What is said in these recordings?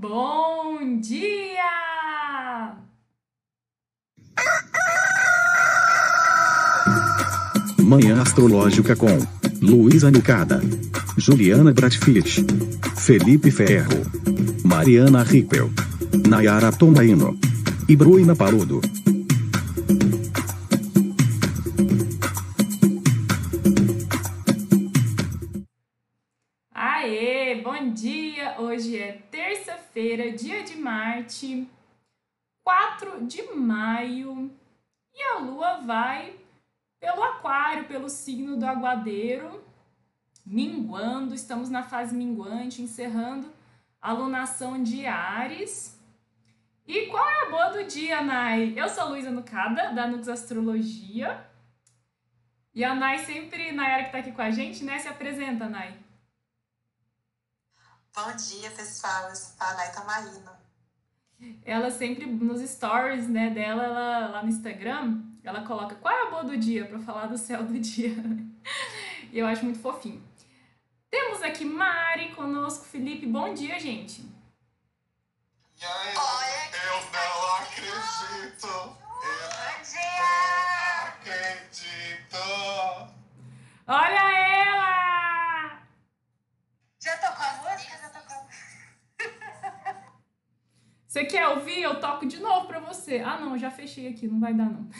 Bom dia! Manhã Astrológica com Luísa Nucada, Juliana Bratfitt, Felipe Ferro, Mariana Rippel, Nayara Tomaino e Bruna Paludo. Marte, 4 de maio, e a lua vai pelo aquário, pelo signo do aguadeiro, minguando, estamos na fase minguante, encerrando a lunação de Ares. E qual é a boa do dia, Nai? Eu sou Luísa Nucada, da Nux Astrologia. E a Nai sempre, Nayara que tá aqui com a gente, né? Se apresenta, Nai. Bom dia, pessoal. Eu sou a Nai Tamarino. Ela sempre, nos stories né, dela, ela, lá no Instagram, ela coloca qual é a boa do dia para falar do céu do dia. e eu acho muito fofinho. Temos aqui Mari conosco, Felipe. Bom dia, gente. E aí, Olha eu não acredito. Eu Bom dia! acredito. Olha ela! Já tocou a Você quer ouvir? Eu toco de novo pra você. Ah, não, já fechei aqui, não vai dar não.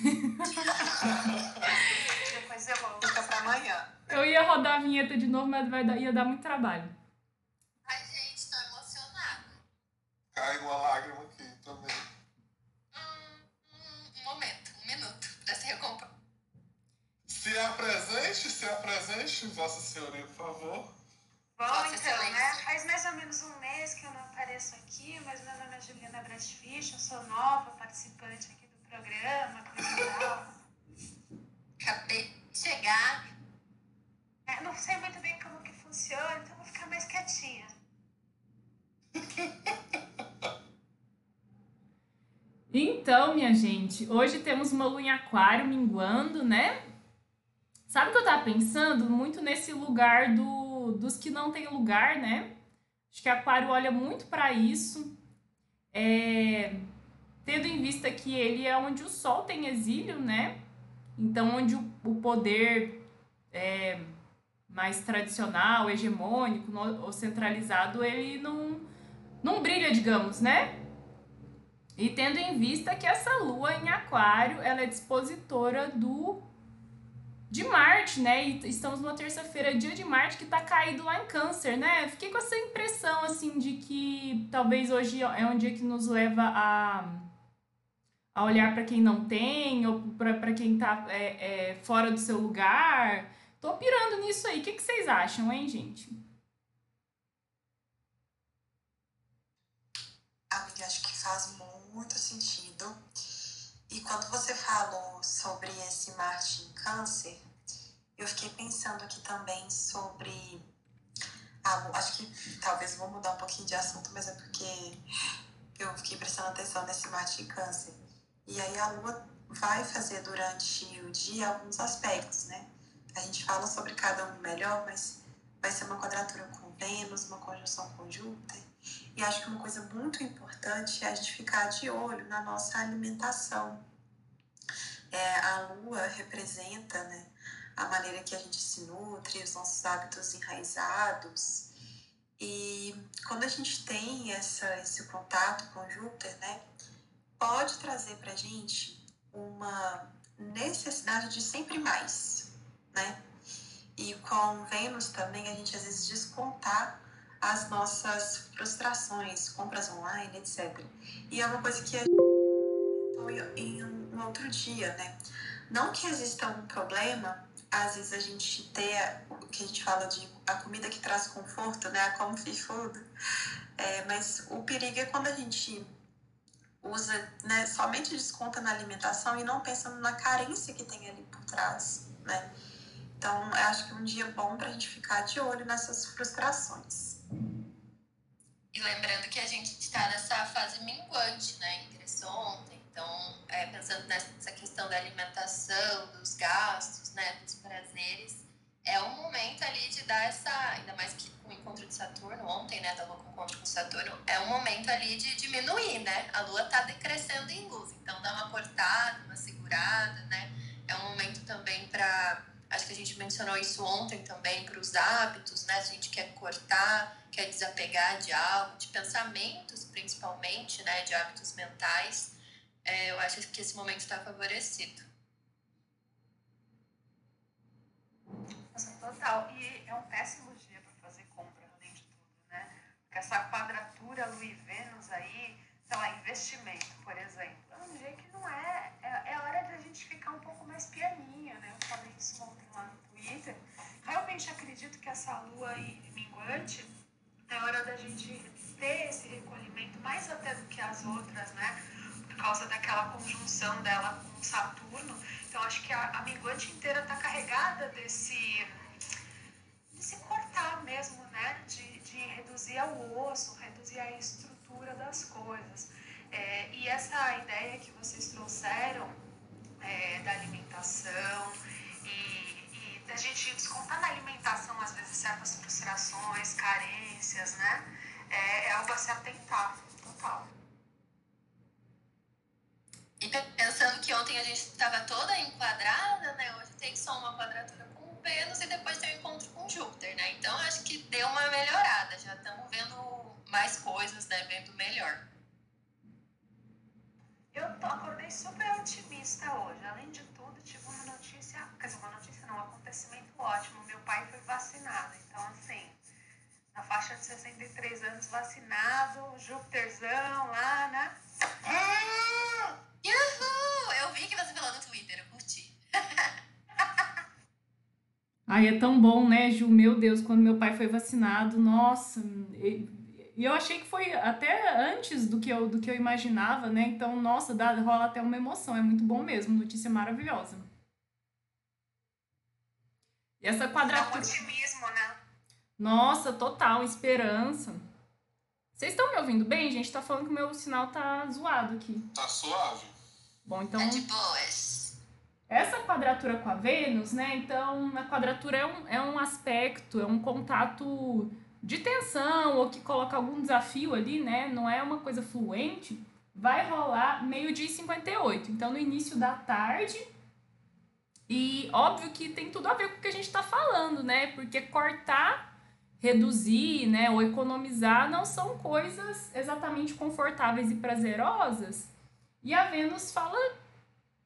Depois eu vou. Fica pra amanhã. Eu ia rodar a vinheta de novo, mas vai dar, ia dar muito trabalho. Ai, gente, tô emocionada. Caiu uma lágrima aqui também. Hum, um, um momento, um minuto pra se recompor. Se apresente, se apresente, Vossa Senhoria, por favor. Bom, Vossa então, Excelência. né? Então, minha gente, hoje temos uma lua em aquário minguando, né? Sabe o que eu tava pensando? Muito nesse lugar do, dos que não tem lugar, né? Acho que aquário olha muito para isso. É, tendo em vista que ele é onde o sol tem exílio, né? Então, onde o, o poder é, mais tradicional, hegemônico, ou centralizado, ele não, não brilha, digamos, né? E tendo em vista que essa lua em aquário, ela é dispositora do de Marte, né? E estamos numa terça-feira, dia de Marte, que tá caído lá em câncer, né? Fiquei com essa impressão, assim, de que talvez hoje é um dia que nos leva a, a olhar para quem não tem, ou para quem tá é, é, fora do seu lugar. Tô pirando nisso aí. O que, que vocês acham, hein, gente? Amiga, acho que faz muito sentido. E quando você falou sobre esse Marte em Câncer, eu fiquei pensando aqui também sobre. a Lu- acho que talvez vou mudar um pouquinho de assunto, mas é porque eu fiquei prestando atenção nesse Marte em Câncer. E aí a Lua vai fazer durante o dia alguns aspectos, né? A gente fala sobre cada um melhor, mas vai ser uma quadratura com Vênus, uma conjunção com Júpiter. E acho que uma coisa muito importante é a gente ficar de olho na nossa alimentação. É, a lua representa né, a maneira que a gente se nutre, os nossos hábitos enraizados. E quando a gente tem essa, esse contato com Júpiter, né, pode trazer para a gente uma necessidade de sempre mais, né? E com Vênus também a gente às vezes descontar as nossas frustrações, compras online, etc. E é uma coisa que a gente em um outro dia, né? Não que exista um problema, às vezes a gente ter o que a gente fala de a comida que traz conforto, né? A comfy food. É, mas o perigo é quando a gente usa, né, somente desconta na alimentação e não pensa na carência que tem ali por trás, né? Então, eu acho que é um dia bom pra gente ficar de olho nessas frustrações. E lembrando que a gente está nessa fase minguante, né? Ingressou ontem. Então, é, pensando nessa questão da alimentação, dos gastos, né? Dos prazeres, é o momento ali de dar essa, ainda mais que com encontro de Saturno, ontem, né, da Lua com encontro com Saturno, é um momento ali de diminuir, né? A Lua tá decrescendo em luz, então dá uma cortada, uma segurada, né? É um momento também para acho que a gente mencionou isso ontem também para os hábitos, né? A gente quer cortar, quer desapegar de algo, de pensamentos principalmente, né? De hábitos mentais. É, eu acho que esse momento está favorecido. Total. E é um péssimo dia para fazer compra, além de tudo, né? Porque essa quadratura e Vênus aí, sei lá, investimento, por exemplo, é um dia que não é. É, é hora da gente ficar um pouco mais pianinho, né? Eu falei isso ontem lá no Twitter. Realmente acredito que essa Lua aí minguante é hora da gente ter esse recolhimento, mais até do que as outras, né? Por causa daquela conjunção dela com Saturno então, acho que a, a minguante inteira está carregada desse, desse cortar mesmo, né? De, de reduzir ao osso, reduzir a estrutura das coisas. É, e essa ideia que vocês trouxeram é, da alimentação gente descontar na alimentação, às vezes, certas frustrações, carências, né? É, é algo a se atentar, total. E pensando que ontem a gente estava toda enquadrada, né? Hoje tem só uma quadratura com Vênus e depois tem o um encontro com Júpiter, né? Então acho que deu uma melhorada, já estamos vendo mais coisas, né? Vendo melhor. Eu acordei super otimista hoje. Além de tudo, tive uma notícia, quer dizer, uma notícia um acontecimento ótimo. Meu pai foi vacinado, então assim, na faixa de 63 anos vacinado, Júpiterzão lá, né? Uhul! Eu vi que você falou no Twitter, eu curti. Ai, é tão bom, né, Ju? Meu Deus, quando meu pai foi vacinado, nossa. E eu achei que foi até antes do que eu, do que eu imaginava, né? Então, nossa, dá, rola até uma emoção. É muito bom mesmo. Notícia maravilhosa. E essa quadratura. É um otimismo, né? Nossa, total, esperança. Vocês estão me ouvindo bem, gente? Tá falando que o meu sinal tá zoado aqui. Tá suave. Bom, então. É de boas. Essa quadratura com a Vênus, né? Então, a quadratura é um, é um aspecto, é um contato de tensão ou que coloca algum desafio ali, né? Não é uma coisa fluente. Vai rolar meio-dia e 58. Então, no início da tarde. E óbvio que tem tudo a ver com o que a gente tá falando, né? Porque cortar reduzir, né, ou economizar não são coisas exatamente confortáveis e prazerosas. E a Vênus fala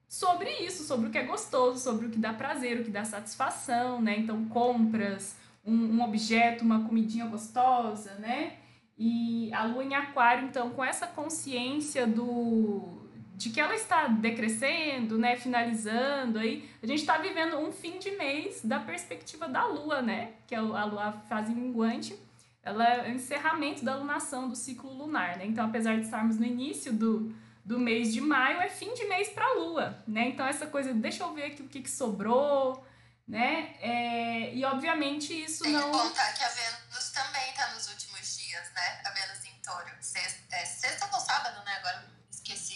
sobre isso, sobre o que é gostoso, sobre o que dá prazer, o que dá satisfação, né? Então, compras, um, um objeto, uma comidinha gostosa, né? E a lua em aquário, então, com essa consciência do de que ela está decrescendo, né, finalizando aí, a gente está vivendo um fim de mês da perspectiva da Lua, né, que é a Lua fase minguante, ela é o encerramento da lunação do ciclo lunar, né, então apesar de estarmos no início do, do mês de maio, é fim de mês para a Lua, né, então essa coisa, deixa eu ver aqui o que, que sobrou, né, é, e obviamente isso Tem não... Tem que contar que a Vênus também está nos últimos dias, né, a Vênus em touro, sexta, é, sexta ou sábado, né, agora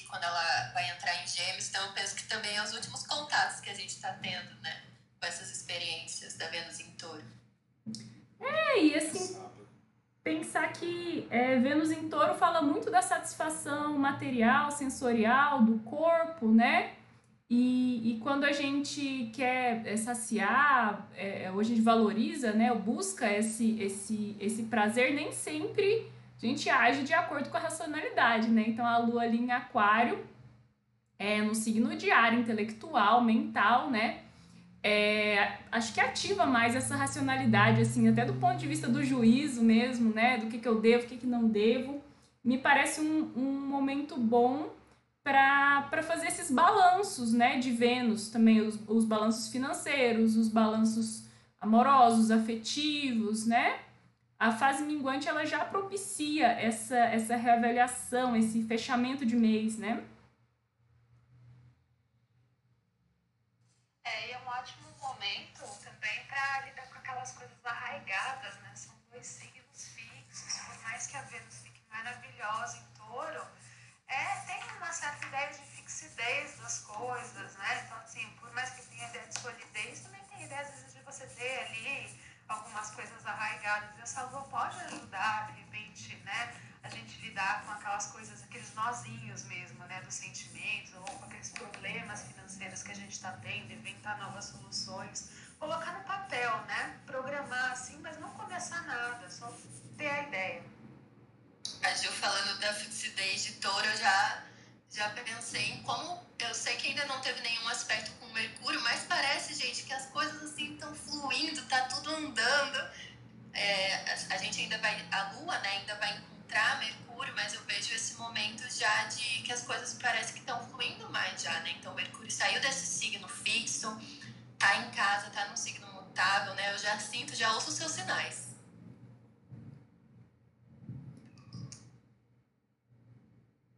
quando ela vai entrar em gêmeos, então eu penso que também é os últimos contatos que a gente está tendo, né? Com essas experiências da Vênus em touro. É, e assim, pensar que é, Vênus em touro fala muito da satisfação material, sensorial, do corpo, né? E, e quando a gente quer é, saciar, é, hoje a gente valoriza, né? Busca esse, esse, esse prazer, nem sempre a gente age de acordo com a racionalidade, né? Então a lua ali em aquário, é, no signo de ar intelectual, mental, né? É, acho que ativa mais essa racionalidade, assim, até do ponto de vista do juízo mesmo, né? Do que, que eu devo, o que, que não devo. Me parece um, um momento bom para fazer esses balanços, né? De Vênus também, os, os balanços financeiros, os balanços amorosos, afetivos, né? A fase minguante ela já propicia essa, essa reavaliação, esse fechamento de mês, né? É, e é um ótimo momento também para lidar com aquelas coisas arraigadas, né? São dois signos fixos, por mais que a Vênus fique maravilhosa em touro, é, tem uma certa ideia de fixidez das coisas, né? Então, assim, por E essa pode ajudar, de repente, né, a gente lidar com aquelas coisas, aqueles nozinhos mesmo, né, dos sentimentos, ou com aqueles problemas financeiros que a gente está tendo, inventar novas soluções. Colocar no papel, né? Programar assim, mas não começar nada, só ter a ideia. A Gil falando da fixidez de touro, eu já, já pensei em como. Eu sei que ainda não teve nenhum aspecto com Mercúrio, mas parece, gente, que as coisas assim estão fluindo, tá tudo andando. É, a, gente ainda vai. A Lua, né, ainda vai encontrar Mercúrio, mas eu vejo esse momento já de que as coisas parece que estão fluindo mais já, né? Então Mercúrio saiu desse signo fixo, tá em casa, tá no signo mutável, né? Eu já sinto, já ouço os seus sinais.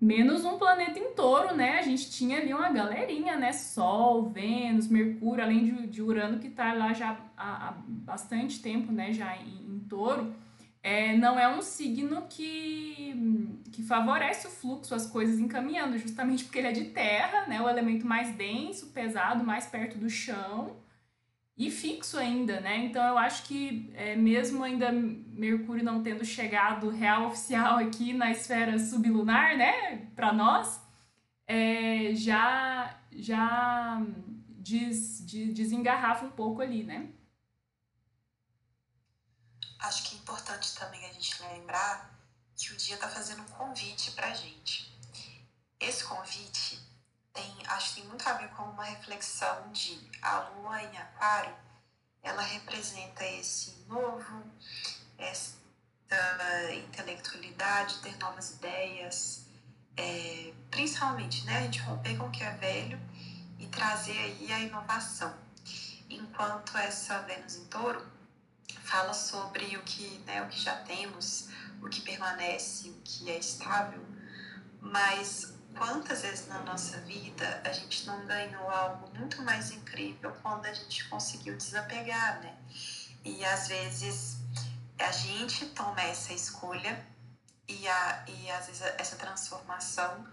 Menos um planeta em touro, né? A gente tinha ali uma galerinha, né? Sol, Vênus, Mercúrio, além de, de Urano, que tá lá já há, há bastante tempo, né? Já em, em touro. É, não é um signo que, que favorece o fluxo, as coisas encaminhando, justamente porque ele é de terra, né? O elemento mais denso, pesado, mais perto do chão e fixo ainda, né? Então eu acho que é, mesmo ainda Mercúrio não tendo chegado real oficial aqui na esfera sublunar, né, para nós, é, já já des, des, desengarrafa um pouco ali, né? Acho que é importante também a gente lembrar que o dia está fazendo um convite para gente. Esse convite tem, acho que tem muito a ver com uma reflexão de a lua em aquário, ela representa esse novo, essa intelectualidade, ter novas ideias, é, principalmente, né, a gente romper com o que é velho e trazer aí a inovação. Enquanto essa Vênus em touro fala sobre o que, né, o que já temos, o que permanece, o que é estável, mas quantas vezes na nossa vida a gente não ganhou algo muito mais incrível quando a gente conseguiu desapegar, né? E às vezes a gente toma essa escolha e, a, e às vezes essa transformação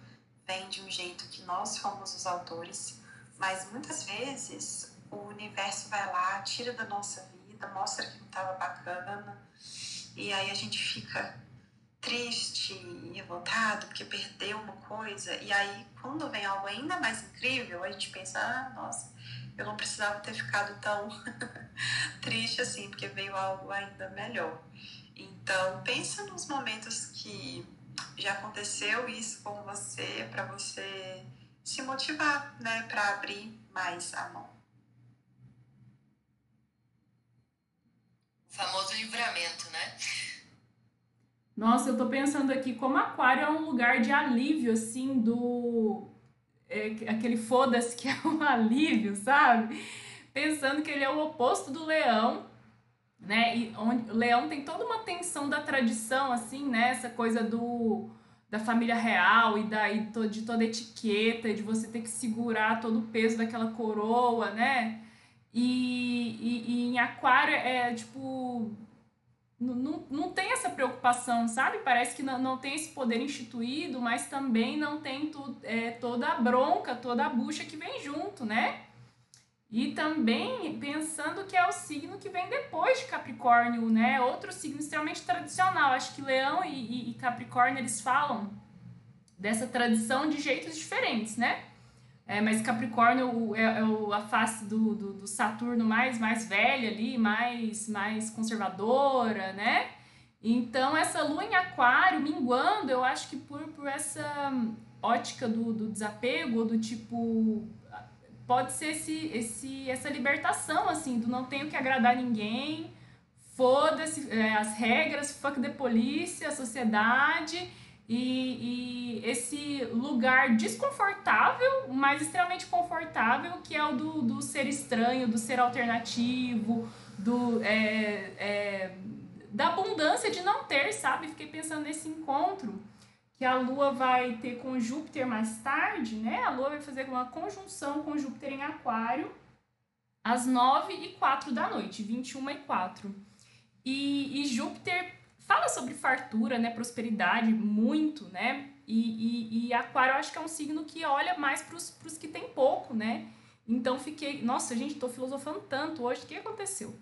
vem de um jeito que nós fomos os autores, mas muitas vezes o universo vai lá, tira da nossa vida, mostra que não estava bacana, e aí a gente fica triste e revoltado porque perdeu uma coisa. E aí, quando vem algo ainda mais incrível, a gente pensa: ah, nossa, eu não precisava ter ficado tão triste assim, porque veio algo ainda melhor. Então, pensa nos momentos que já aconteceu isso com você, para você se motivar, né, para abrir mais a mão. O famoso livramento, né? Nossa, eu tô pensando aqui como aquário é um lugar de alívio, assim, do. É, aquele foda-se que é um alívio, sabe? Pensando que ele é o oposto do leão, né? E onde o leão tem toda uma tensão da tradição, assim, né? Essa coisa do da família real e da, e de toda etiqueta, de você ter que segurar todo o peso daquela coroa, né? E, e, e em aquário é tipo não, não tem essa preocupação, sabe? Parece que não, não tem esse poder instituído, mas também não tem tu, é, toda a bronca, toda a bucha que vem junto, né? E também pensando que é o signo que vem depois de Capricórnio, né? Outro signo extremamente tradicional. Acho que Leão e, e, e Capricórnio eles falam dessa tradição de jeitos diferentes, né? É, mas Capricórnio é, é a face do, do, do, Saturno mais, mais velha ali, mais, mais conservadora, né? Então, essa lua em aquário minguando, eu acho que por, por essa ótica do, do desapego, do tipo. Pode ser esse, esse, essa libertação, assim, do não tenho que agradar ninguém, foda-se é, as regras, fuck the polícia, a sociedade e, e, esse lugar desconfortável, mas extremamente confortável, que é o do, do ser estranho, do ser alternativo, do, é, é, da abundância de não ter, sabe? Fiquei pensando nesse encontro que a Lua vai ter com Júpiter mais tarde, né? A Lua vai fazer uma conjunção com Júpiter em Aquário às 9 e 4 da noite, 21 e 4. E, e Júpiter fala sobre fartura, né, prosperidade, muito, né? E, e, e Aquário eu acho que é um signo que olha mais para os que tem pouco, né? Então fiquei, nossa, gente, tô filosofando tanto hoje, o que aconteceu?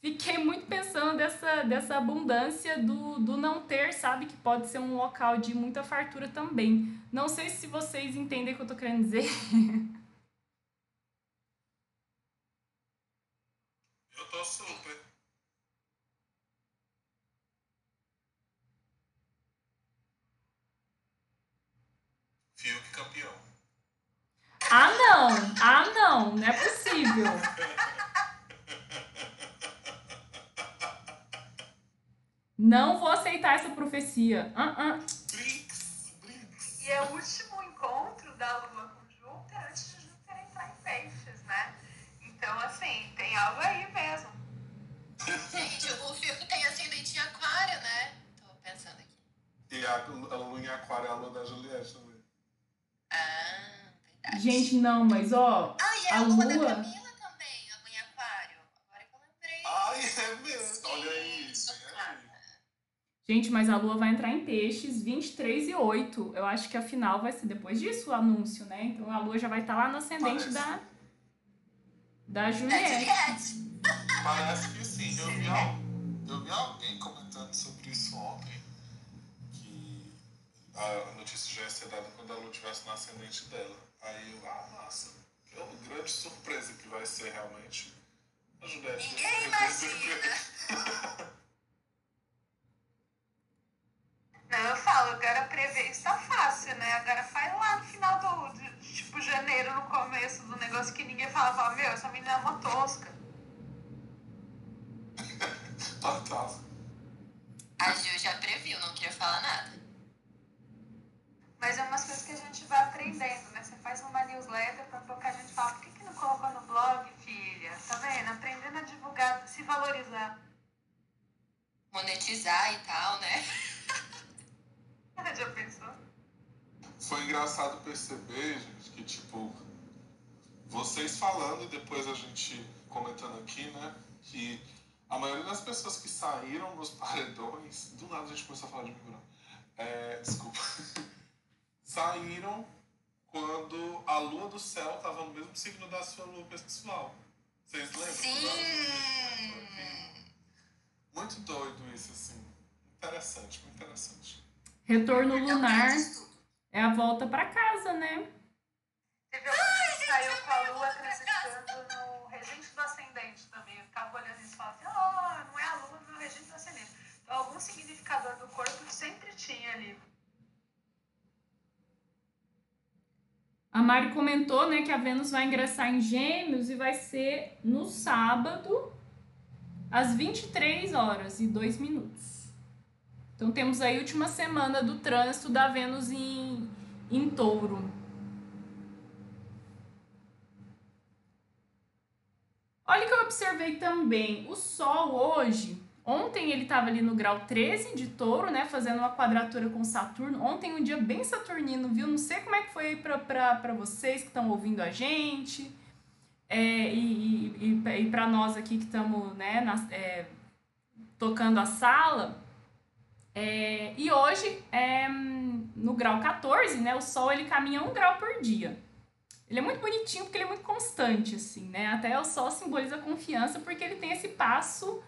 fiquei muito pensando dessa, dessa abundância do, do não ter, sabe? Que pode ser um local de muita fartura também. Não sei se vocês entendem o que eu tô querendo dizer. Eu tô super. Ah, não! Ah, não! Não é possível. Não vou aceitar essa profecia. Ah, ah. Brinks, Brinks. E é o último encontro da Lua com Júpiter antes de Júpiter entrar em peixes, né? Então, assim, tem algo aí mesmo. Gente, o Fiuk tem ascendente em aquário, né? Tô pensando aqui. E a, a lua em aquário é a lua da Juliette também. Ah, verdade. Gente, não, mas ó. Ah, e é a, a lua, lua- da Camila também, a lua em aquário. Agora que eu lembrei. Ai, é mesmo. Olha aí, Isso, aí. Gente, mas a lua vai entrar em peixes 23 e 8. Eu acho que a final vai ser depois disso o anúncio, né? Então a lua já vai estar lá no ascendente Parece. da, da É Juliette. Juliette. Parece que sim. Eu vi, al- eu vi alguém comentando sobre isso ontem. Que a notícia já ia ser dada quando a Lu estivesse no ascendente dela. Aí eu, ah, nossa, que é uma grande surpresa que vai ser realmente. A Juliette. Ninguém imagina. Não, eu falo, agora prever isso tá fácil, né? Agora faz lá no final do, de, tipo, janeiro, no começo do negócio que ninguém fala, fala, meu, essa menina é uma tosca. Total. A Ju já previu, não queria falar nada. Mas é umas coisas que a gente vai aprendendo, né? Você faz uma newsletter pra pouco a gente fala, por que, que não colocou no blog, filha? Tá vendo? Aprendendo a divulgar, se valorizar. Monetizar e tal, né? Já pensou? Foi engraçado perceber, gente, que tipo, vocês falando e depois a gente comentando aqui, né, que a maioria das pessoas que saíram nos paredões, do nada a gente começou a falar de mim, Bruno. É, desculpa. saíram quando a lua do céu estava no mesmo signo da sua lua pessoal. Vocês lembram? Sim! Muito doido isso, assim. Interessante, muito interessante. Retorno lunar é a volta pra casa, né? Teve alguém que saiu com a lua transitando no regente do ascendente também. Eu ficava olhando isso e falava assim, oh, não é a lua, não é o regente do ascendente. Então, algum significador do corpo sempre tinha ali. A Mari comentou, né, que a Vênus vai ingressar em Gêmeos e vai ser no sábado, às 23 horas e 2 minutos. Então temos aí a última semana do trânsito da Vênus em, em Touro. Olha que eu observei também. O Sol hoje, ontem ele estava ali no grau 13 de touro, né? Fazendo uma quadratura com Saturno. Ontem um dia bem saturnino, viu? Não sei como é que foi aí pra vocês que estão ouvindo a gente. É, e e, e, para nós aqui que estamos né, é, tocando a sala. É, e hoje, é, no grau 14, né? O Sol ele caminha um grau por dia. Ele é muito bonitinho porque ele é muito constante, assim, né? Até o Sol simboliza confiança porque ele tem esse passo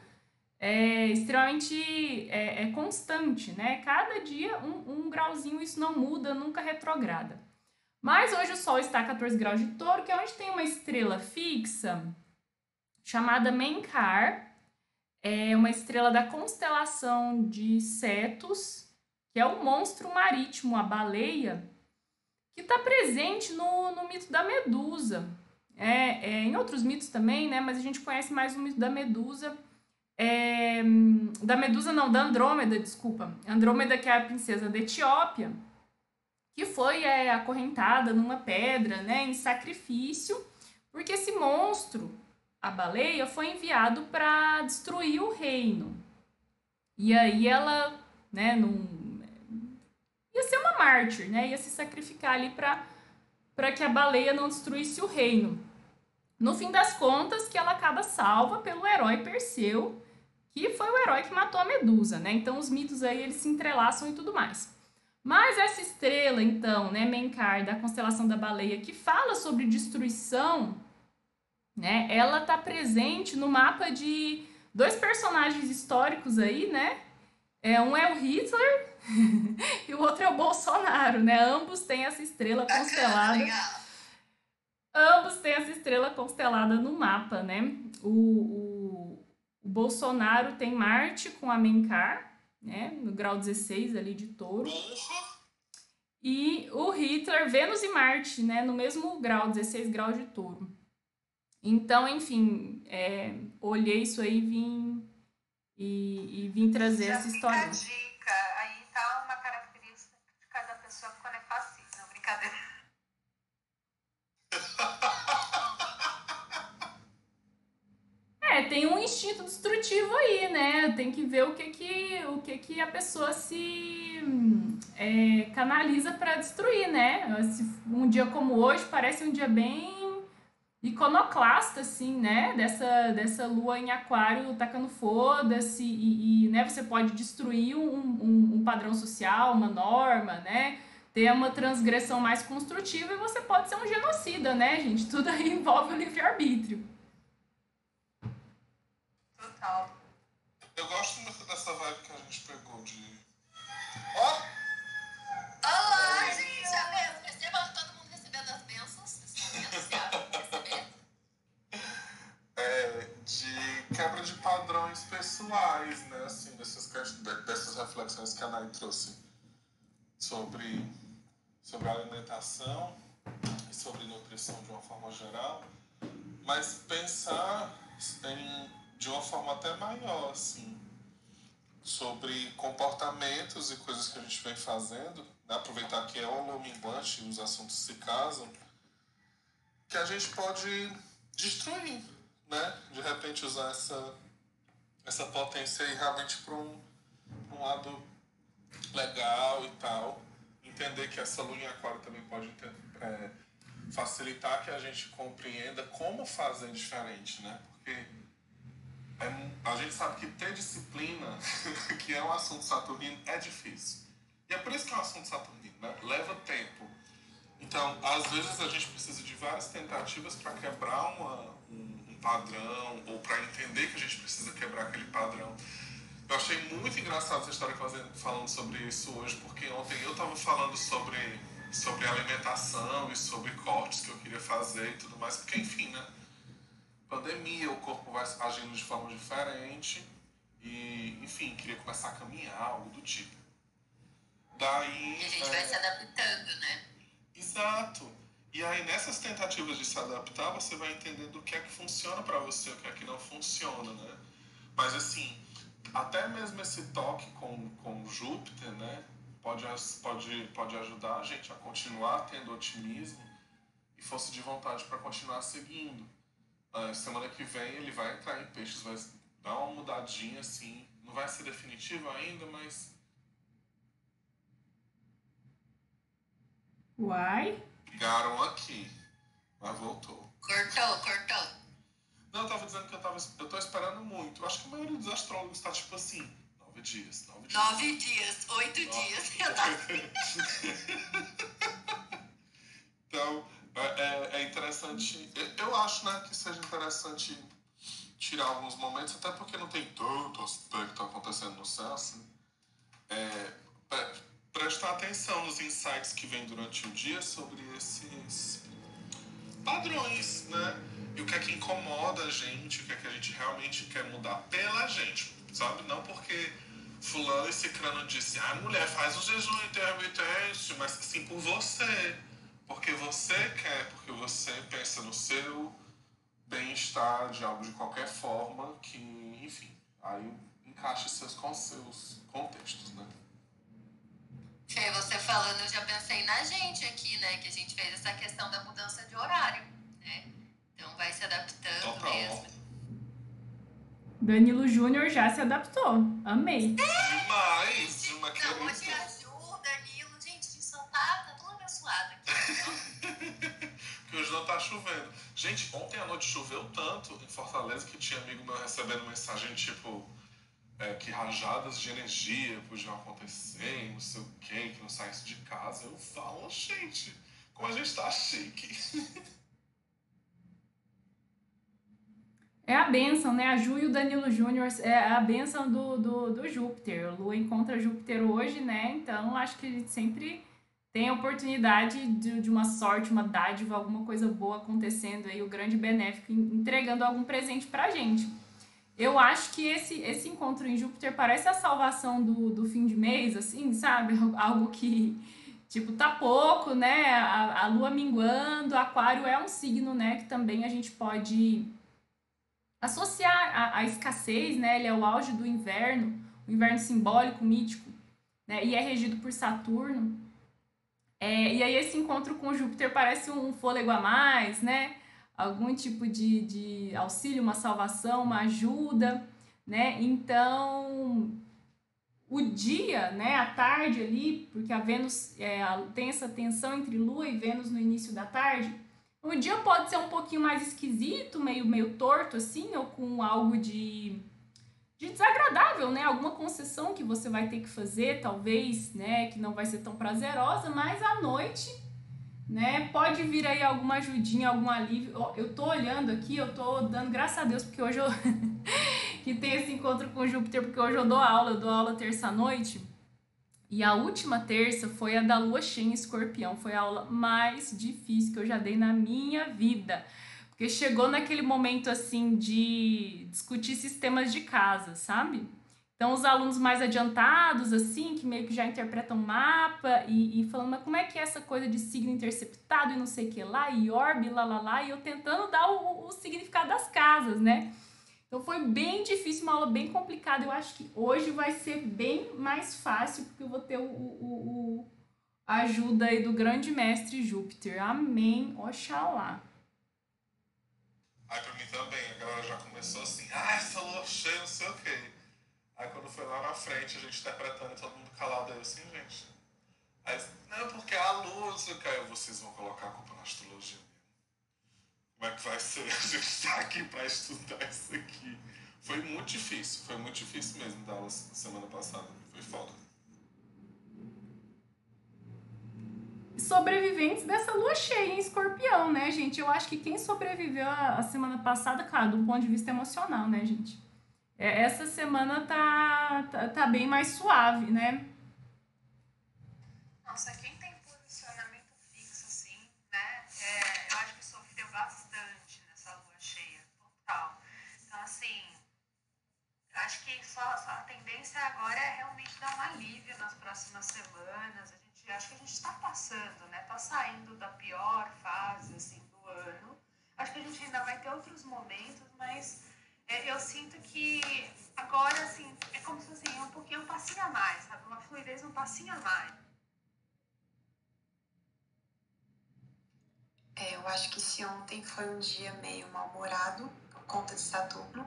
é, extremamente é, é constante, né? Cada dia um, um grauzinho, isso não muda, nunca retrograda. Mas hoje o Sol está a 14 graus de touro, que é onde tem uma estrela fixa chamada Menkar. É uma estrela da constelação de Cetus, que é o monstro marítimo, a baleia, que está presente no, no mito da Medusa. É, é, em outros mitos também, né? Mas a gente conhece mais o mito da Medusa. É, da Medusa, não, da Andrômeda, desculpa. Andrômeda, que é a princesa da Etiópia, que foi é, acorrentada numa pedra, né, em sacrifício, porque esse monstro, a baleia, foi enviado para destruir o reino. E aí ela, né, não ia ser uma mártir, né? Ia se sacrificar ali para que a baleia não destruísse o reino. No fim das contas, que ela acaba salva pelo herói Perseu, que foi o herói que matou a Medusa, né? Então os mitos aí eles se entrelaçam e tudo mais. Mas essa estrela, então, né, Menkar, da constelação da baleia, que fala sobre destruição, né? Ela está presente no mapa de dois personagens históricos aí, né? É, um é o Hitler e o outro é o Bolsonaro, né? Ambos têm essa estrela constelada. Ambos têm essa estrela constelada no mapa, né? O, o, o Bolsonaro tem Marte com a Menkar, né? No grau 16 ali de touro. E o Hitler, Vênus e Marte, né? No mesmo grau, 16 graus de touro. Então, enfim, é, olhei isso aí e vim, e, e vim trazer Já essa história. a dica. Aí tá uma característica de cada pessoa quando é fascista. Não, brincadeira. É, tem um instinto destrutivo aí, né? Tem que ver o que que, o que, que a pessoa se é, canaliza para destruir, né? Um dia como hoje parece um dia bem iconoclasta, assim, né? Dessa, dessa lua em aquário tacando foda-se e, e, né, você pode destruir um, um, um padrão social, uma norma, né? Ter uma transgressão mais construtiva e você pode ser um genocida, né, gente? Tudo aí envolve o livre-arbítrio. Total. Eu gosto muito dessa vibe que a gente pegou de. Ó! Olá, gente! A bênção. Receba todo mundo recebendo as bênçãos. Receber. é, de quebra de padrões pessoais, né? Assim, dessas, dessas reflexões que a Nai trouxe sobre, sobre alimentação e sobre nutrição de uma forma geral, mas pensar em, de uma forma até maior, assim, sobre comportamentos e coisas que a gente vem fazendo, né? aproveitar que é o luminguante e os assuntos se casam, que a gente pode destruir, né? De repente usar essa, essa potência aí realmente para um, um lado legal e tal. Entender que essa lua em aquário também pode enten- é, facilitar que a gente compreenda como fazer diferente, né? Porque é a gente sabe que ter disciplina, que é um assunto saturnino, é difícil. E é por isso que é um assunto saturnino, né? Leva tempo. Então, às vezes a gente precisa de várias tentativas para quebrar uma, um, um padrão ou para entender que a gente precisa quebrar aquele padrão. Eu achei muito engraçado essa história fazendo, falando sobre isso hoje, porque ontem eu estava falando sobre, sobre alimentação e sobre cortes que eu queria fazer e tudo mais, porque enfim, né? Pandemia, o corpo vai agindo de forma diferente e, enfim, queria começar a caminhar, algo do tipo. Daí. E a gente é, vai se adaptando, né? Exato. E aí, nessas tentativas de se adaptar, você vai entendendo o que é que funciona para você, o que é que não funciona, né? Mas, assim, até mesmo esse toque com, com Júpiter, né? Pode, pode, pode ajudar a gente a continuar tendo otimismo e força de vontade para continuar seguindo. Ah, semana que vem ele vai entrar em peixes, vai dar uma mudadinha, assim. Não vai ser definitivo ainda, mas Uai. ligaram aqui. Mas voltou. Cortou, cortou. Não, eu tava dizendo que eu, tava, eu tô esperando muito. Eu acho que a maioria dos astrólogos tá tipo assim, nove dias, nove dias. Nove dias, oito dias. Eu tava então, é, é- é interessante. eu- acho né, que seja interessante tirar alguns momentos, até porque não tem tanto aspecto acontecendo no céu, assim. É, pre- prestar atenção nos insights que vêm durante o dia sobre esses padrões, né? E o que é que incomoda a gente, o que é que a gente realmente quer mudar pela gente, sabe? Não porque fulano e cicrano disse, ah, mulher, faz o jejum intermitente, mas sim por você. Porque você quer, porque você pensa no seu bem-estar de algo de qualquer forma que, enfim, aí encaixa seus com seus contextos, né? Fê, você falando, eu já pensei na gente aqui, né? Que a gente fez essa questão da mudança de horário, né? Então vai se adaptando Total. mesmo. Danilo Júnior já se adaptou. Amei. Demais, uma Não, hoje querida. que hoje não tá chovendo. Gente, ontem à noite choveu tanto em Fortaleza que tinha amigo meu recebendo mensagem tipo é, que rajadas de energia podiam acontecer, não sei o que, que não saísse de casa. Eu falo, gente, como a gente tá chique. É a benção, né? A Ju e o Danilo Júnior é a benção do, do, do Júpiter. Lua encontra Júpiter hoje, né? Então acho que sempre tem a oportunidade de, de uma sorte, uma dádiva, alguma coisa boa acontecendo aí, o grande benéfico entregando algum presente pra gente. Eu acho que esse, esse encontro em Júpiter parece a salvação do, do fim de mês, assim, sabe? Algo que, tipo, tá pouco, né? A, a lua minguando, aquário é um signo, né? Que também a gente pode associar a, a escassez, né? Ele é o auge do inverno, o inverno simbólico, mítico, né? E é regido por Saturno. É, e aí esse encontro com Júpiter parece um fôlego a mais, né? Algum tipo de, de auxílio, uma salvação, uma ajuda, né? Então, o dia, né, a tarde ali, porque a Vênus é, tem essa tensão entre Lua e Vênus no início da tarde, o dia pode ser um pouquinho mais esquisito, meio, meio torto assim, ou com algo de, de desagradável, né? Alguma concessão que você vai ter que fazer, talvez, né? Que não vai ser tão prazerosa, mas à noite, né? Pode vir aí alguma ajudinha, algum alívio. Eu tô olhando aqui, eu tô dando graças a Deus, porque hoje eu. que tem esse encontro com Júpiter, porque hoje eu dou aula, eu dou aula terça-noite. E a última terça foi a da lua cheia em escorpião. Foi a aula mais difícil que eu já dei na minha vida. Porque chegou naquele momento assim de discutir sistemas de casa, sabe? Então, os alunos mais adiantados, assim, que meio que já interpretam mapa e, e falando, mas como é que é essa coisa de signo interceptado e não sei o que lá, e orbe, lá, lá, lá, e eu tentando dar o, o significado das casas, né? Então foi bem difícil, uma aula bem complicada. Eu acho que hoje vai ser bem mais fácil, porque eu vou ter o, o, o a ajuda aí do grande mestre Júpiter. Amém. Oxalá. Aí pra mim também, a galera já começou assim, ah, essa lua cheia, não sei o quê. Aí quando foi lá na frente, a gente interpretando e todo mundo calado, aí assim, gente. Aí, não, porque a sei o que, aí vocês vão colocar a culpa na astrologia como é que vai ser? A gente está aqui para estudar isso aqui. Foi muito difícil, foi muito difícil mesmo dar aula semana passada. Foi foda. Sobreviventes dessa lua cheia em escorpião, né, gente? Eu acho que quem sobreviveu a, semana passada, claro, do ponto de vista emocional, né, gente? É, essa semana tá, tá, tá bem mais suave, né? Nossa, quem agora é realmente dar um alívio nas próximas semanas. A gente acho que a gente está passando, né? Tá saindo da pior fase assim do ano. Acho que a gente ainda vai ter outros momentos, mas é, eu sinto que agora assim é como se assim, é um pouquinho um passinho a mais, sabe? Uma fluidez um passinho a mais. É, eu acho que se ontem foi um dia meio mal-humorado por conta de Saturno,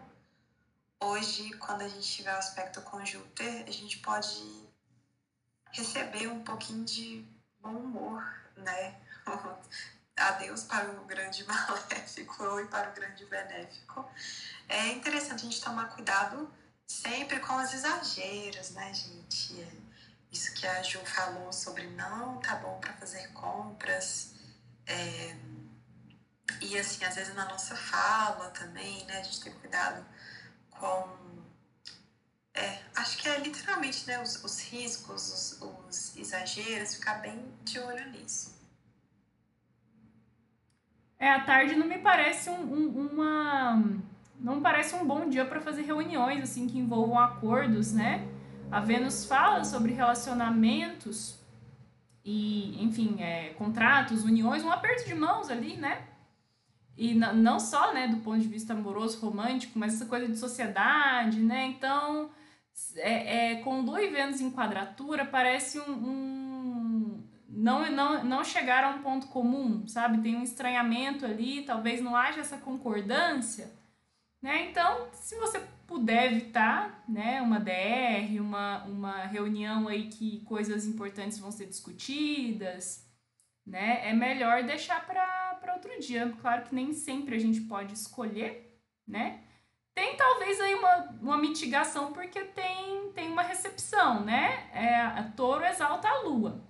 hoje, quando a gente tiver o aspecto com Júpiter, a gente pode receber um pouquinho de bom humor, né? Adeus para o grande maléfico e para o grande benéfico. É interessante a gente tomar cuidado sempre com os exageros, né, gente? Isso que a Ju falou sobre não tá bom para fazer compras. É... E assim, às vezes na nossa fala também, né? A gente tem cuidado com. É, acho que é literalmente né, os, os riscos, os, os exageros, ficar bem de olho nisso. É, a tarde não me parece um, um, uma. Não parece um bom dia para fazer reuniões assim que envolvam acordos, né? A Vênus fala sobre relacionamentos e, enfim, é, contratos, uniões, um aperto de mãos ali, né? E não só, né, do ponto de vista amoroso, romântico, mas essa coisa de sociedade, né? Então, é, é, com Lua e Vênus em quadratura, parece um, um, não, não, não chegar a um ponto comum, sabe? Tem um estranhamento ali, talvez não haja essa concordância, né? Então, se você puder evitar, né, uma DR, uma, uma reunião aí que coisas importantes vão ser discutidas, né? É melhor deixar para outro dia. Claro que nem sempre a gente pode escolher, né? Tem talvez aí uma, uma mitigação porque tem, tem uma recepção, né? É, a touro exalta a lua.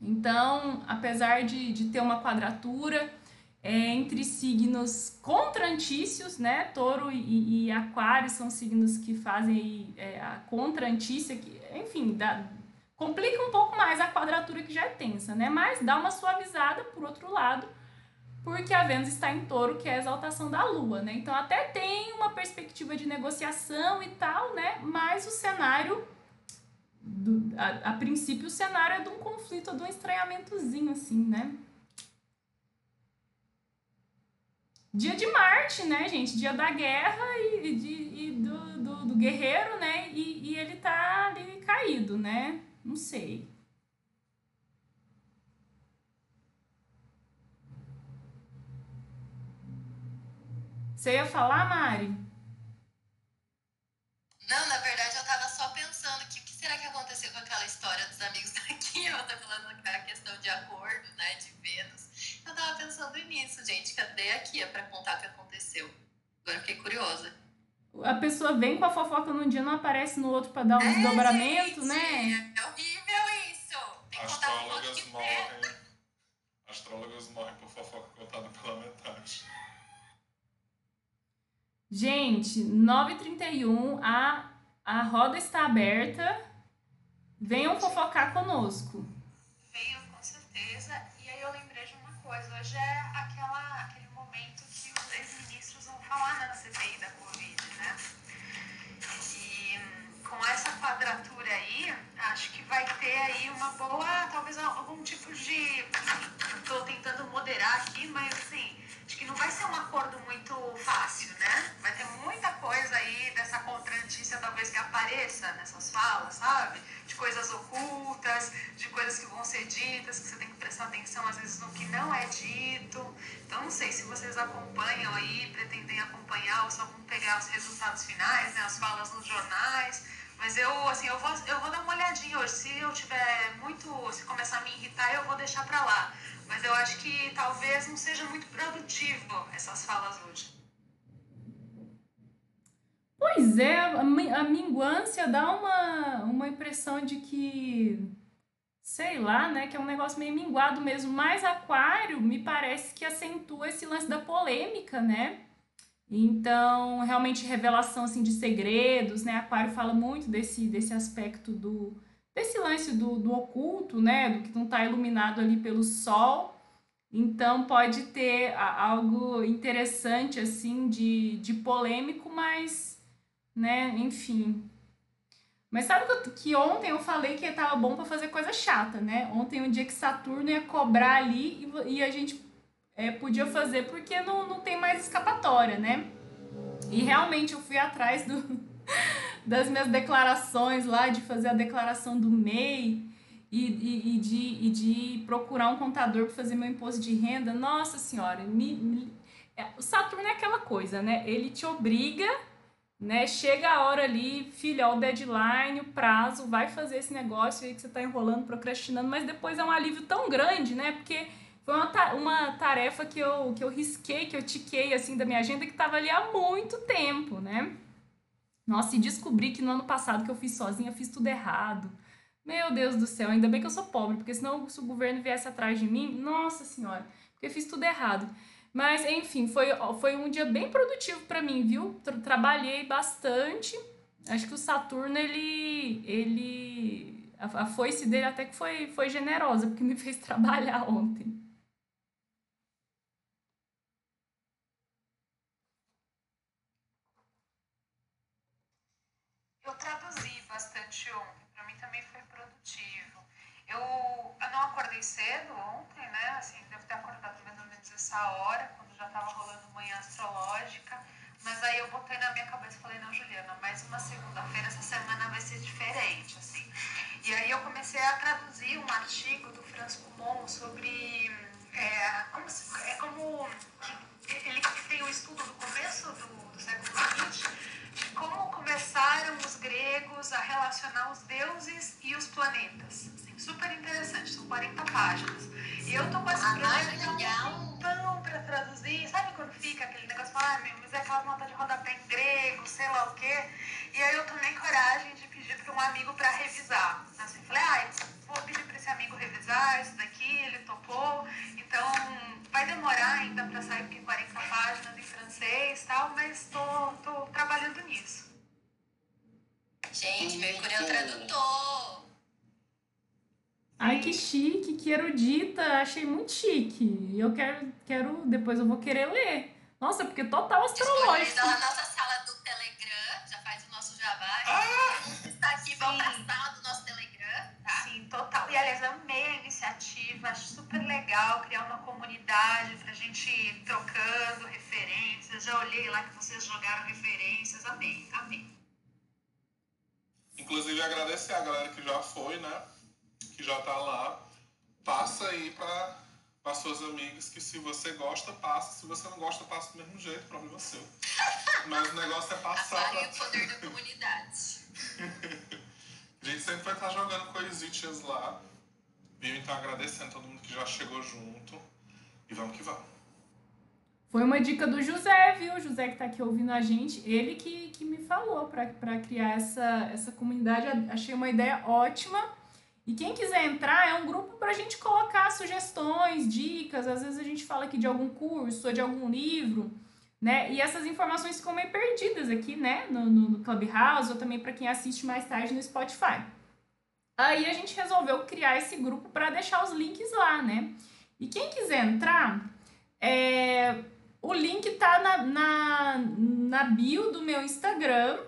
Então, apesar de, de ter uma quadratura é, entre signos contrantícios, né? Touro e, e, Aquário são signos que fazem é, a contrantícia, que, enfim, dá, complica um pouco mais a quadratura que já é tensa, né? Mas dá uma suavizada por outro lado, porque a Vênus está em touro, que é a exaltação da Lua, né? Então até tem uma perspectiva de negociação e tal, né? Mas o cenário, do, a, a princípio, o cenário é de um conflito, de um estranhamentozinho, assim, né? Dia de Marte, né, gente? Dia da guerra e, de, e do, do, do, guerreiro, né? E, e ele tá ali caído, né? Não sei. Você ia falar, Mari? Não, na verdade eu tava só pensando que o que será que aconteceu com aquela história dos amigos daqui? Eu tô falando a questão de acordo, né, de Vênus. Eu tava pensando nisso, gente. Cadê aqui pra contar o que aconteceu? Agora fiquei curiosa. A pessoa vem com a fofoca num dia não aparece no outro pra dar um é, desdobramento, gente, né? É horrível isso. Tem que Astrólogas morrem. Astrólogas morrem por fofoca contada pela metade. Gente, 9h31, a, a roda está aberta. Venham fofocar conosco. Venham, com certeza. E aí eu lembrei de uma coisa. Hoje é aquela, aquele momento que os ex-ministros vão falar na CPI da Covid, né? E com essa quadratura aí, acho que vai ter aí uma boa, talvez algum tipo de... Estou tentando moderar aqui, mas assim que não vai ser um acordo muito fácil, né? Vai ter muita coisa aí dessa contrantícia talvez que apareça nessas falas, sabe? De coisas ocultas, de coisas que vão ser ditas, que você tem que prestar atenção às vezes no que não é dito. Então não sei se vocês acompanham aí, pretendem acompanhar ou só vão pegar os resultados finais, né? As falas nos jornais. Mas eu, assim, eu vou, eu vou dar uma olhadinha hoje. Se eu tiver muito, se começar a me irritar, eu vou deixar pra lá. Mas eu acho que talvez não seja muito produtivo essas falas hoje. Pois é, a minguância dá uma, uma impressão de que, sei lá, né, que é um negócio meio minguado mesmo. Mas Aquário me parece que acentua esse lance da polêmica, né? Então, realmente, revelação assim, de segredos, né? Aquário fala muito desse, desse aspecto do, desse lance do, do oculto, né? Do que não está iluminado ali pelo sol. Então pode ter algo interessante assim de, de polêmico, mas, né, enfim. Mas sabe que, ontem eu falei que estava bom para fazer coisa chata, né? Ontem um dia que Saturno ia cobrar ali e, e a gente é, podia fazer porque não, não tem mais escapatória, né? E realmente eu fui atrás do, das minhas declarações lá, de fazer a declaração do MEI e, e, e de, e de procurar um contador para fazer meu imposto de renda. Nossa Senhora, me, me, é, o Saturno é aquela coisa, né? Ele te obriga, né? Chega a hora ali, filha, o deadline, o prazo, vai fazer esse negócio aí que você está enrolando, procrastinando, mas depois é um alívio tão grande, né? Porque foi uma, uma tarefa que eu, que eu risquei, que eu tiquei assim da minha agenda que estava ali há muito tempo, né? Nossa, e descobri que no ano passado que eu fiz sozinha, fiz tudo errado. Meu Deus do céu, ainda bem que eu sou pobre, porque senão se o governo viesse atrás de mim, nossa senhora, porque eu fiz tudo errado. Mas enfim, foi, foi um dia bem produtivo para mim, viu? Tra trabalhei bastante. Acho que o Saturno, ele. ele a, a foice dele até que foi, foi generosa, porque me fez trabalhar ontem. Cedo ontem, né? Assim, devo ter acordado mais ou menos essa hora, quando já estava rolando manhã astrológica. Mas aí eu botei na minha cabeça e falei, não, Juliana, mais uma segunda-feira, essa semana vai ser diferente, assim. E aí eu comecei a traduzir um artigo do Franz Kumon sobre é, como, é como ele tem um estudo do começo do, do século XX como começaram os gregos a relacionar os deuses e os planetas. Super interessante, são 40 páginas. E eu tô com esse ah, projeto um tempão para traduzir. Sabe quando fica aquele negócio, ah, mas é aquela nota de rodapé em grego, sei lá o quê. E aí eu tomei coragem de pedir para um amigo para revisar. Assim, falei, ah, vou pedir para esse amigo revisar isso daqui, ele topou. Então, vai demorar ainda para sair, porque 40 páginas em francês e tal, mas tô, tô trabalhando nisso. Gente, Mercúrio é o tradutor. Ai, que chique, que erudita. Achei muito chique. Eu quero, quero, depois eu vou querer ler. Nossa, porque total astrológico. Disponível na nossa sala do Telegram, já faz o nosso jabá. Está aqui, vamos pra sala do nosso Telegram, tá? Sim, total. E aliás, amei a iniciativa, acho super legal criar uma comunidade pra gente ir trocando referências. Já olhei lá que vocês jogaram referências, amei, amei. Inclusive agradecer a galera que já foi, né? Que já tá lá. Passa aí para as suas amigas que se você gosta, passa. Se você não gosta, passa do mesmo jeito, problema seu. Mas o negócio é passar Avaliem o pra... poder da comunidade. A gente sempre vai estar jogando coisitas lá. Viu? Então agradecendo todo mundo que já chegou junto. E vamos que vamos. Foi uma dica do José, viu? O José que tá aqui ouvindo a gente. Ele que, que me falou pra, pra criar essa, essa comunidade. Achei uma ideia ótima. E quem quiser entrar, é um grupo pra gente colocar sugestões, dicas. Às vezes a gente fala aqui de algum curso ou de algum livro, né? E essas informações ficam meio perdidas aqui, né? No, no, no Clubhouse ou também pra quem assiste mais tarde no Spotify. Aí a gente resolveu criar esse grupo para deixar os links lá, né? E quem quiser entrar, é, o link tá na, na, na bio do meu Instagram.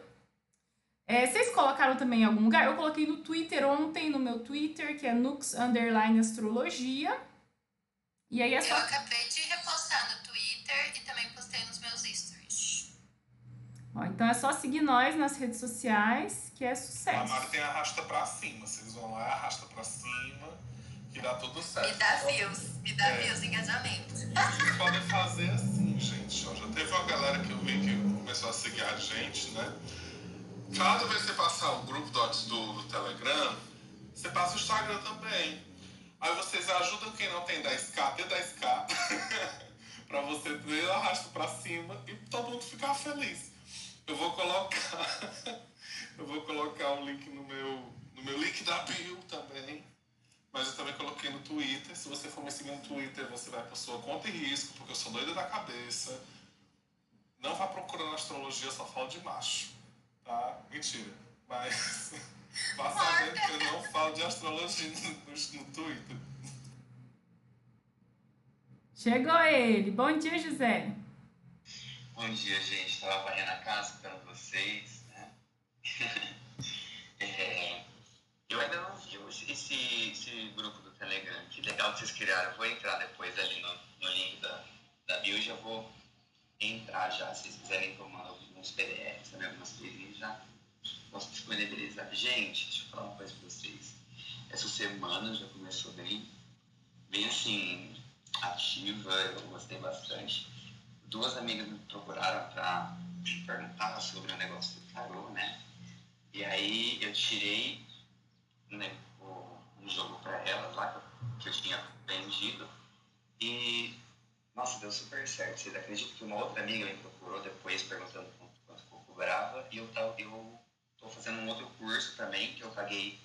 É, vocês colocaram também em algum lugar? Eu coloquei no Twitter ontem, no meu Twitter, que é Nux Underline Astrologia. E aí é Eu só. acabei de repostar no Twitter e também postei nos meus stories. Ó, então é só seguir nós nas redes sociais, que é A sucesso. Mari tem arrasta pra cima. Vocês vão lá, arrasta pra cima, que dá tudo certo. Me dá views, me dá É. views, engajamento. Vocês podem fazer assim, gente. Ó, já teve uma galera que eu vi que começou a seguir a gente, né? Cada vez que você passar o grupo do, do, do Telegram, você passa o Instagram também. Aí vocês ajudam quem não tem 10k a ter 10k. pra você ter o arrasto pra cima e todo mundo ficar feliz. Eu vou colocar. eu vou colocar o link no meu, no meu link da bio também. Mas eu também coloquei no Twitter. Se você for me seguir no Twitter, você vai por sua conta e risco, porque eu sou doida da cabeça. Não vá procurando astrologia, só falo de macho. Tá? Mentira. Mas vá sabendo que eu não falo de astrologia no, no, no Twitter. Chegou ele. Bom dia, José. Bom dia, gente. Tava varrendo a casa esperando vocês, né? É, eu ainda não vi esse, esse, esse grupo do Telegram. Que legal que vocês criaram. Eu vou entrar depois ali no, no link da, da bio e já vou entrar já. Se vocês quiserem tomar alguns PDFs, também algumas coisinhas, já posso disponibilizar. Gente, deixa eu falar uma coisa pra vocês. Essa semana já começou bem, bem assim, ativa, eu gostei bastante duas amigas me procuraram para perguntar sobre o negócio do tarô, né? E aí eu tirei né, um jogo para elas lá que eu tinha vendido e nossa, deu super certo. Vocês acreditam que uma outra amiga me procurou depois perguntando quanto, quanto eu cobrava e eu tava, eu tô fazendo um outro curso também que eu paguei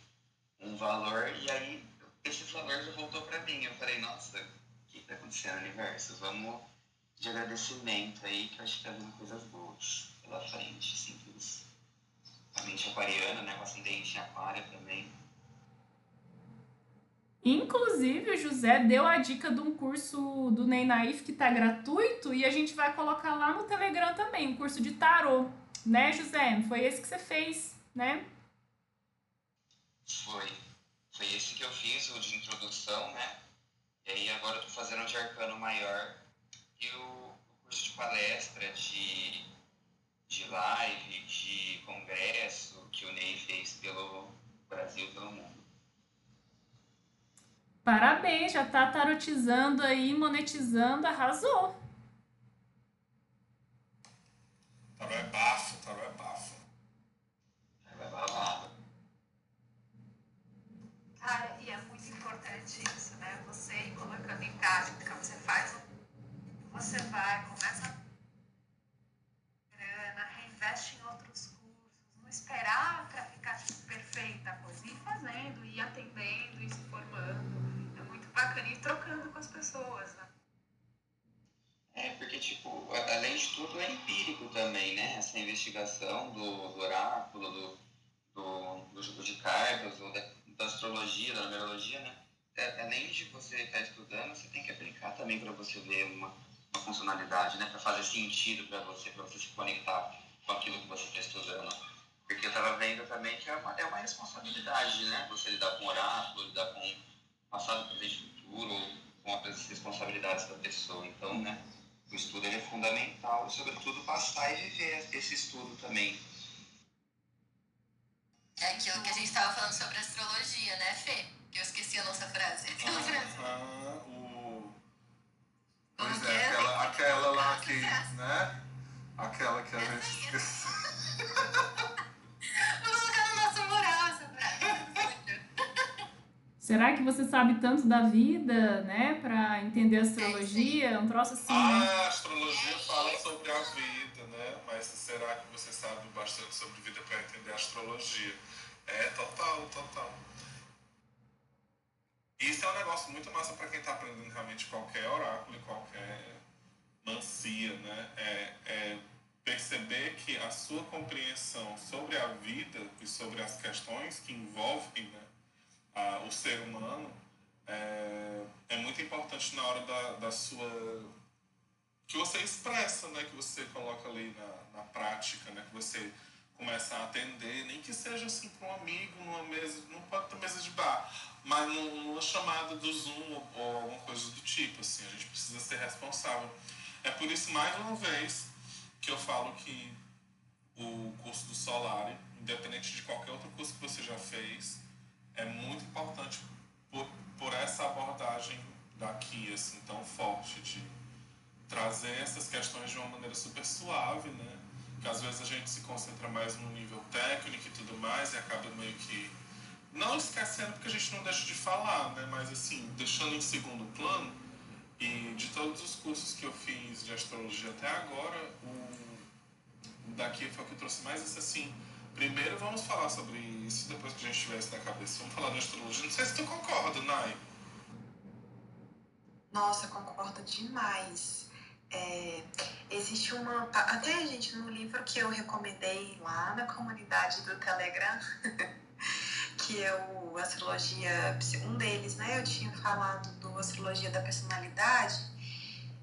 um valor e aí esse valor já voltou para mim. Eu falei, nossa, o que tá acontecendo, universo? Vamos de agradecimento aí, que eu acho que tá vindo coisas boas pela frente, simples. A mente aquariana, né? Com ascendente aquário também. Inclusive, o José deu a dica de um curso do Ney Naif que tá gratuito e a gente vai colocar lá no Telegram também, um curso de tarô. Né, José? Foi esse que você fez, né? Foi. Foi esse que eu fiz, o de introdução, né? E aí agora eu tô fazendo o de arcano maior e o, curso de palestra, de, de live, de congresso que o Ney fez pelo Brasil e pelo mundo. Parabéns, já tá tarotizando aí, monetizando, arrasou. Tarô é bafo, tarô é bafo. Aí vai babado. Cara, e é muito importante isso, né? Você ir colocando em prática, você faz, o- você vai, começa com as pessoas, né? tipo, além de tudo, é empírico também, né? Essa investigação do, do oráculo, do, do, do jogo de cartas, ou da, da astrologia, da numerologia, né? É, além de você estar estudando, você tem que aplicar também para você ver uma, uma funcionalidade, né? Para fazer sentido para você, para você se conectar com aquilo que você está estudando. Porque eu estava vendo também que é uma, é uma responsabilidade, né? Você lidar com oráculo, lidar com passado, presente e futuro, com as responsabilidades da pessoa. Então, né? O estudo ele é fundamental, sobretudo passar e viver esse estudo também. É aquilo que a gente estava falando sobre astrologia, né, Fê? Que eu esqueci a nossa frase. Aquela frase. Ah, o... Pois que é, é? aquela, aquela lá que, né? Aquela que a gente esqueceu. Será que você sabe tanto da vida, né, pra entender a astrologia? É um troço assim, né? Ah, a astrologia fala sobre a vida, né? Mas será que você sabe bastante sobre vida para entender a astrologia? É, total, total. Isso é um negócio muito massa para quem está aprendendo realmente qualquer oráculo e qualquer mancia, né? É, é perceber que a sua compreensão sobre a vida e sobre as questões que envolvem né, a- o ser humano é, é muito importante na hora da, da sua que você expressa, né, que você coloca ali na, na prática, né, que você começa a atender, nem que seja assim para um amigo, numa mesa, não pode ter mesa de bar, mas num- numa chamada do Zoom ou, ou alguma coisa do tipo, assim, a gente precisa ser responsável. É por isso, mais uma vez, que eu falo que o curso do Solari, independente de qualquer outro curso que você já fez, é muito importante por, por essa abordagem daqui, assim, tão forte de trazer essas questões de uma maneira super suave, né? Que às vezes a gente se concentra mais no nível técnico e tudo mais e acaba meio que não esquecendo porque a gente não deixa de falar, né? Mas assim, deixando em segundo plano e de todos os cursos que eu fiz de astrologia até agora, o daqui foi o que trouxe mais isso assim. Primeiro vamos falar sobre isso, depois que a gente tiver isso na cabeça. Vamos falar de astrologia. Não sei se tu concorda, Nai. Nossa, concordo demais. É, existe uma. Até, gente, no livro que eu recomendei lá na comunidade do Telegram, que é o Astrologia. Um deles, né? Eu tinha falado do Astrologia da Personalidade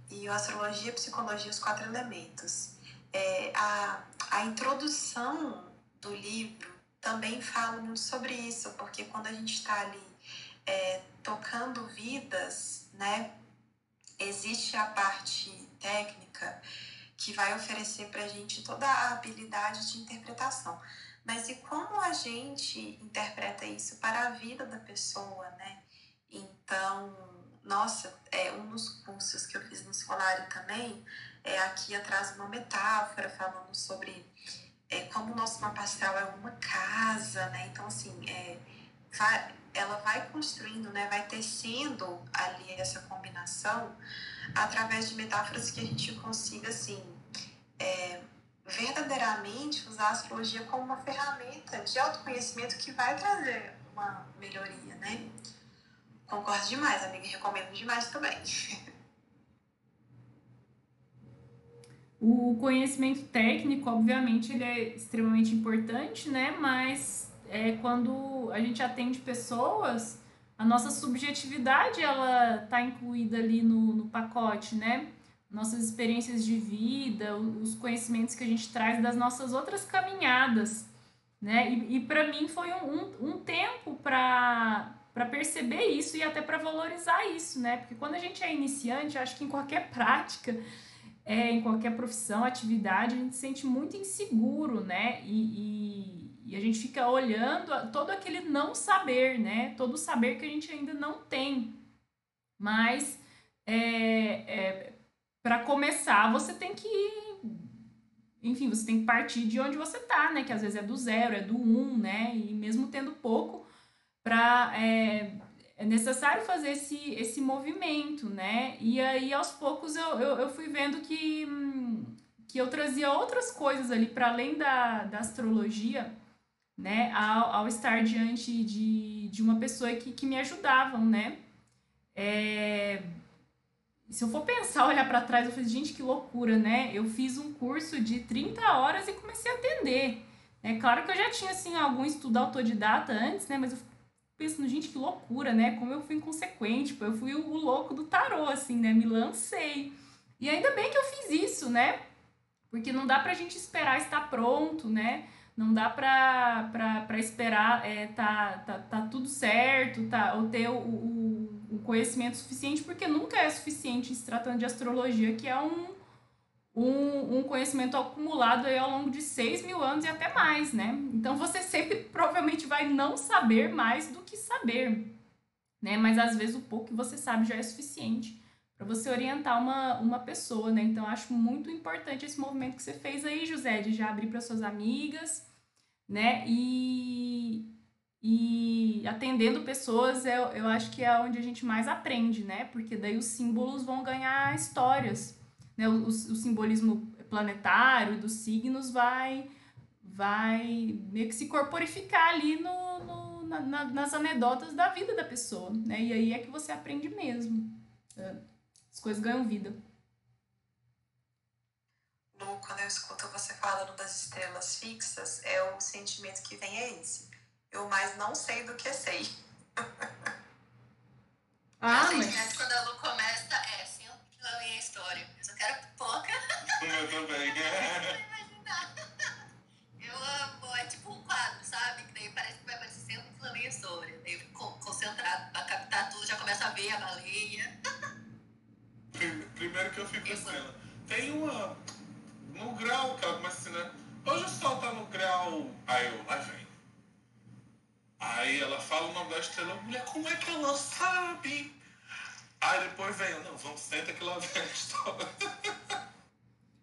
e o Astrologia, Psicologia, os Quatro Elementos. É, a, a introdução do livro também fala muito sobre isso, porque quando a gente está ali é, tocando vidas, né? Existe a parte técnica que vai oferecer para a gente toda a habilidade de interpretação. Mas e como a gente interpreta isso para a vida da pessoa, né? Então, nossa, é um dos cursos que eu fiz no escolário também, é aqui atrás uma metáfora falando sobre é, como o nosso mapa astral é uma casa, né? Então, assim, é, vai, ela vai construindo, né? Vai tecendo ali essa combinação através de metáforas que a gente consiga, assim, é, verdadeiramente usar a astrologia como uma ferramenta de autoconhecimento que vai trazer uma melhoria, né? Concordo demais, amiga, recomendo demais também. O conhecimento técnico, obviamente, ele é extremamente importante, né? Mas é, quando a gente atende pessoas, a nossa subjetividade ela está incluída ali no, no pacote, né? Nossas experiências de vida, os conhecimentos que a gente traz das nossas outras caminhadas, né? E, e para mim foi um, um, um tempo para para perceber isso e até para valorizar isso, né? Porque quando a gente é iniciante, acho que em qualquer prática é, em qualquer profissão, atividade, a gente se sente muito inseguro, né? E, e, e, a gente fica olhando todo aquele não saber, né? Todo o saber que a gente ainda não tem. Mas, é, é, para começar, você tem que. Enfim, você tem que partir de onde você tá, né? Que às vezes é do zero, é do um, né? E mesmo tendo pouco, para é, é necessário fazer esse, esse movimento, né? E aí, aos poucos, eu, eu, eu fui vendo que, hum, que eu trazia outras coisas ali, para além da, da astrologia, né? Ao, ao estar diante de, de uma pessoa que, que me ajudavam, né? É, se eu for pensar, olhar para trás, eu falei, gente, que loucura, né? Eu fiz um curso de 30 horas e comecei a atender. É claro que eu já tinha, assim, algum estudo autodidata antes, né? Mas eu pensando, gente, que loucura, né? Como eu fui inconsequente, eu fui o, o louco do tarô, assim, né? Me lancei. E ainda bem que eu fiz isso, né? Porque não dá pra gente esperar estar pronto, né? Não dá pra, pra, pra esperar é, tá, tá, tá tudo certo, tá, ou ter o, o, o conhecimento suficiente, porque nunca é suficiente se tratando de astrologia, que é um, um, um conhecimento acumulado aí ao longo de 6 mil anos e até mais, né? Então você sempre provavelmente vai não saber mais do que saber, né? Mas às vezes o pouco que você sabe já é suficiente para você orientar uma, uma pessoa, né? Então, acho muito importante esse movimento que você fez aí, José, de já abrir para suas amigas, né? E, e atendendo pessoas, eu, eu acho que é onde a gente mais aprende, né? Porque daí os símbolos vão ganhar histórias, né? O, o, o simbolismo planetário dos signos vai vai meio que se corporificar ali no, no na, nas anedotas da vida da pessoa, né? E aí é que você aprende mesmo. É. As coisas ganham vida. Lu, quando eu escuto você falando das estrelas fixas, é o sentimento que vem é esse. Eu mais não sei do que sei. Ah, mas... mas quando a Lu começa, é assim que lá vem a história. Eu só quero pipoca. Eu também. Eu amo, é tipo um quadro, sabe? Que daí parece que vai aparecer um lá vem a história. Daí concentrado pra captar tudo, já começa a ver a baleia. Primeiro que eu fico assim, tem uma. No grau que ela começa assim, né? Hoje o sol tá no grau. Aí eu, aí vem. Aí ela fala o nome da estrela, mulher, como é que ela sabe? Aí depois vem, não, vamos, senta que lá vem a história.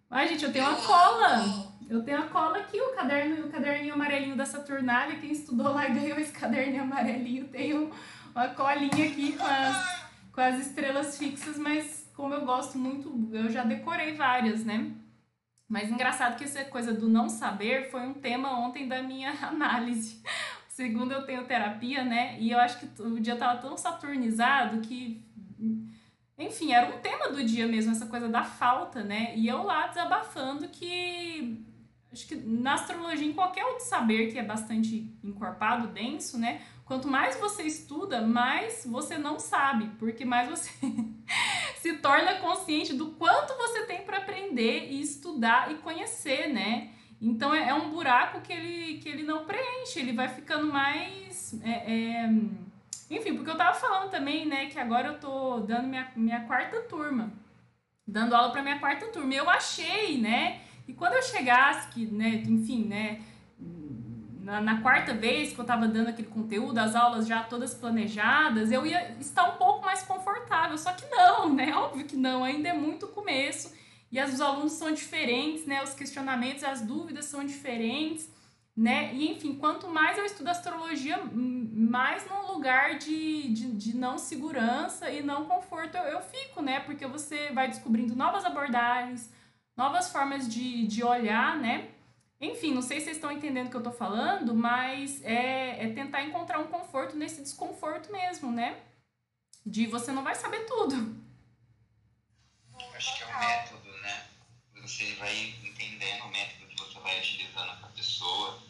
Ai, gente, eu tenho uma cola. Eu tenho a cola aqui, o caderno, o caderninho amarelinho da Saturnália. Quem estudou lá ganhou esse caderninho amarelinho tem uma colinha aqui com as, com as estrelas fixas, mas como eu gosto muito, eu já decorei várias, né? Mas engraçado que essa coisa do não saber foi um tema ontem da minha análise. Segundo eu tenho terapia, né? E eu acho que o dia tava tão saturnizado que enfim, era um tema do dia mesmo, essa coisa da falta, né? E eu lá desabafando que acho que na astrologia, em qualquer outro saber que é bastante encorpado, denso, né? Quanto mais você estuda, mais você não sabe, porque mais você se torna consciente do quanto você tem para aprender e estudar e conhecer, né? Então é, é, um buraco que ele, que ele não preenche, ele vai ficando mais. É, é... Enfim, porque eu tava falando também, né, que agora eu tô dando minha, minha quarta turma, dando aula para minha quarta turma. Eu achei, né, e quando eu chegasse, que, né, enfim, né, na, na, quarta vez que eu estava dando aquele conteúdo, as aulas já todas planejadas, eu ia estar um pouco mais confortável. Só que não, né? Óbvio que não, ainda é muito começo e as, os alunos são diferentes, né? Os questionamentos, as dúvidas são diferentes, né? E enfim, quanto mais eu estudo astrologia, mais num lugar de, de, de não segurança e não conforto eu, eu fico, né? Porque você vai descobrindo novas abordagens, novas formas de, de olhar, né? Enfim, não sei se vocês estão entendendo o que eu estou falando, mas é, é tentar encontrar um conforto nesse desconforto mesmo, né? De você não vai saber tudo. Acho que é o método, né? Você vai entendendo o método que você vai utilizando com a pessoa,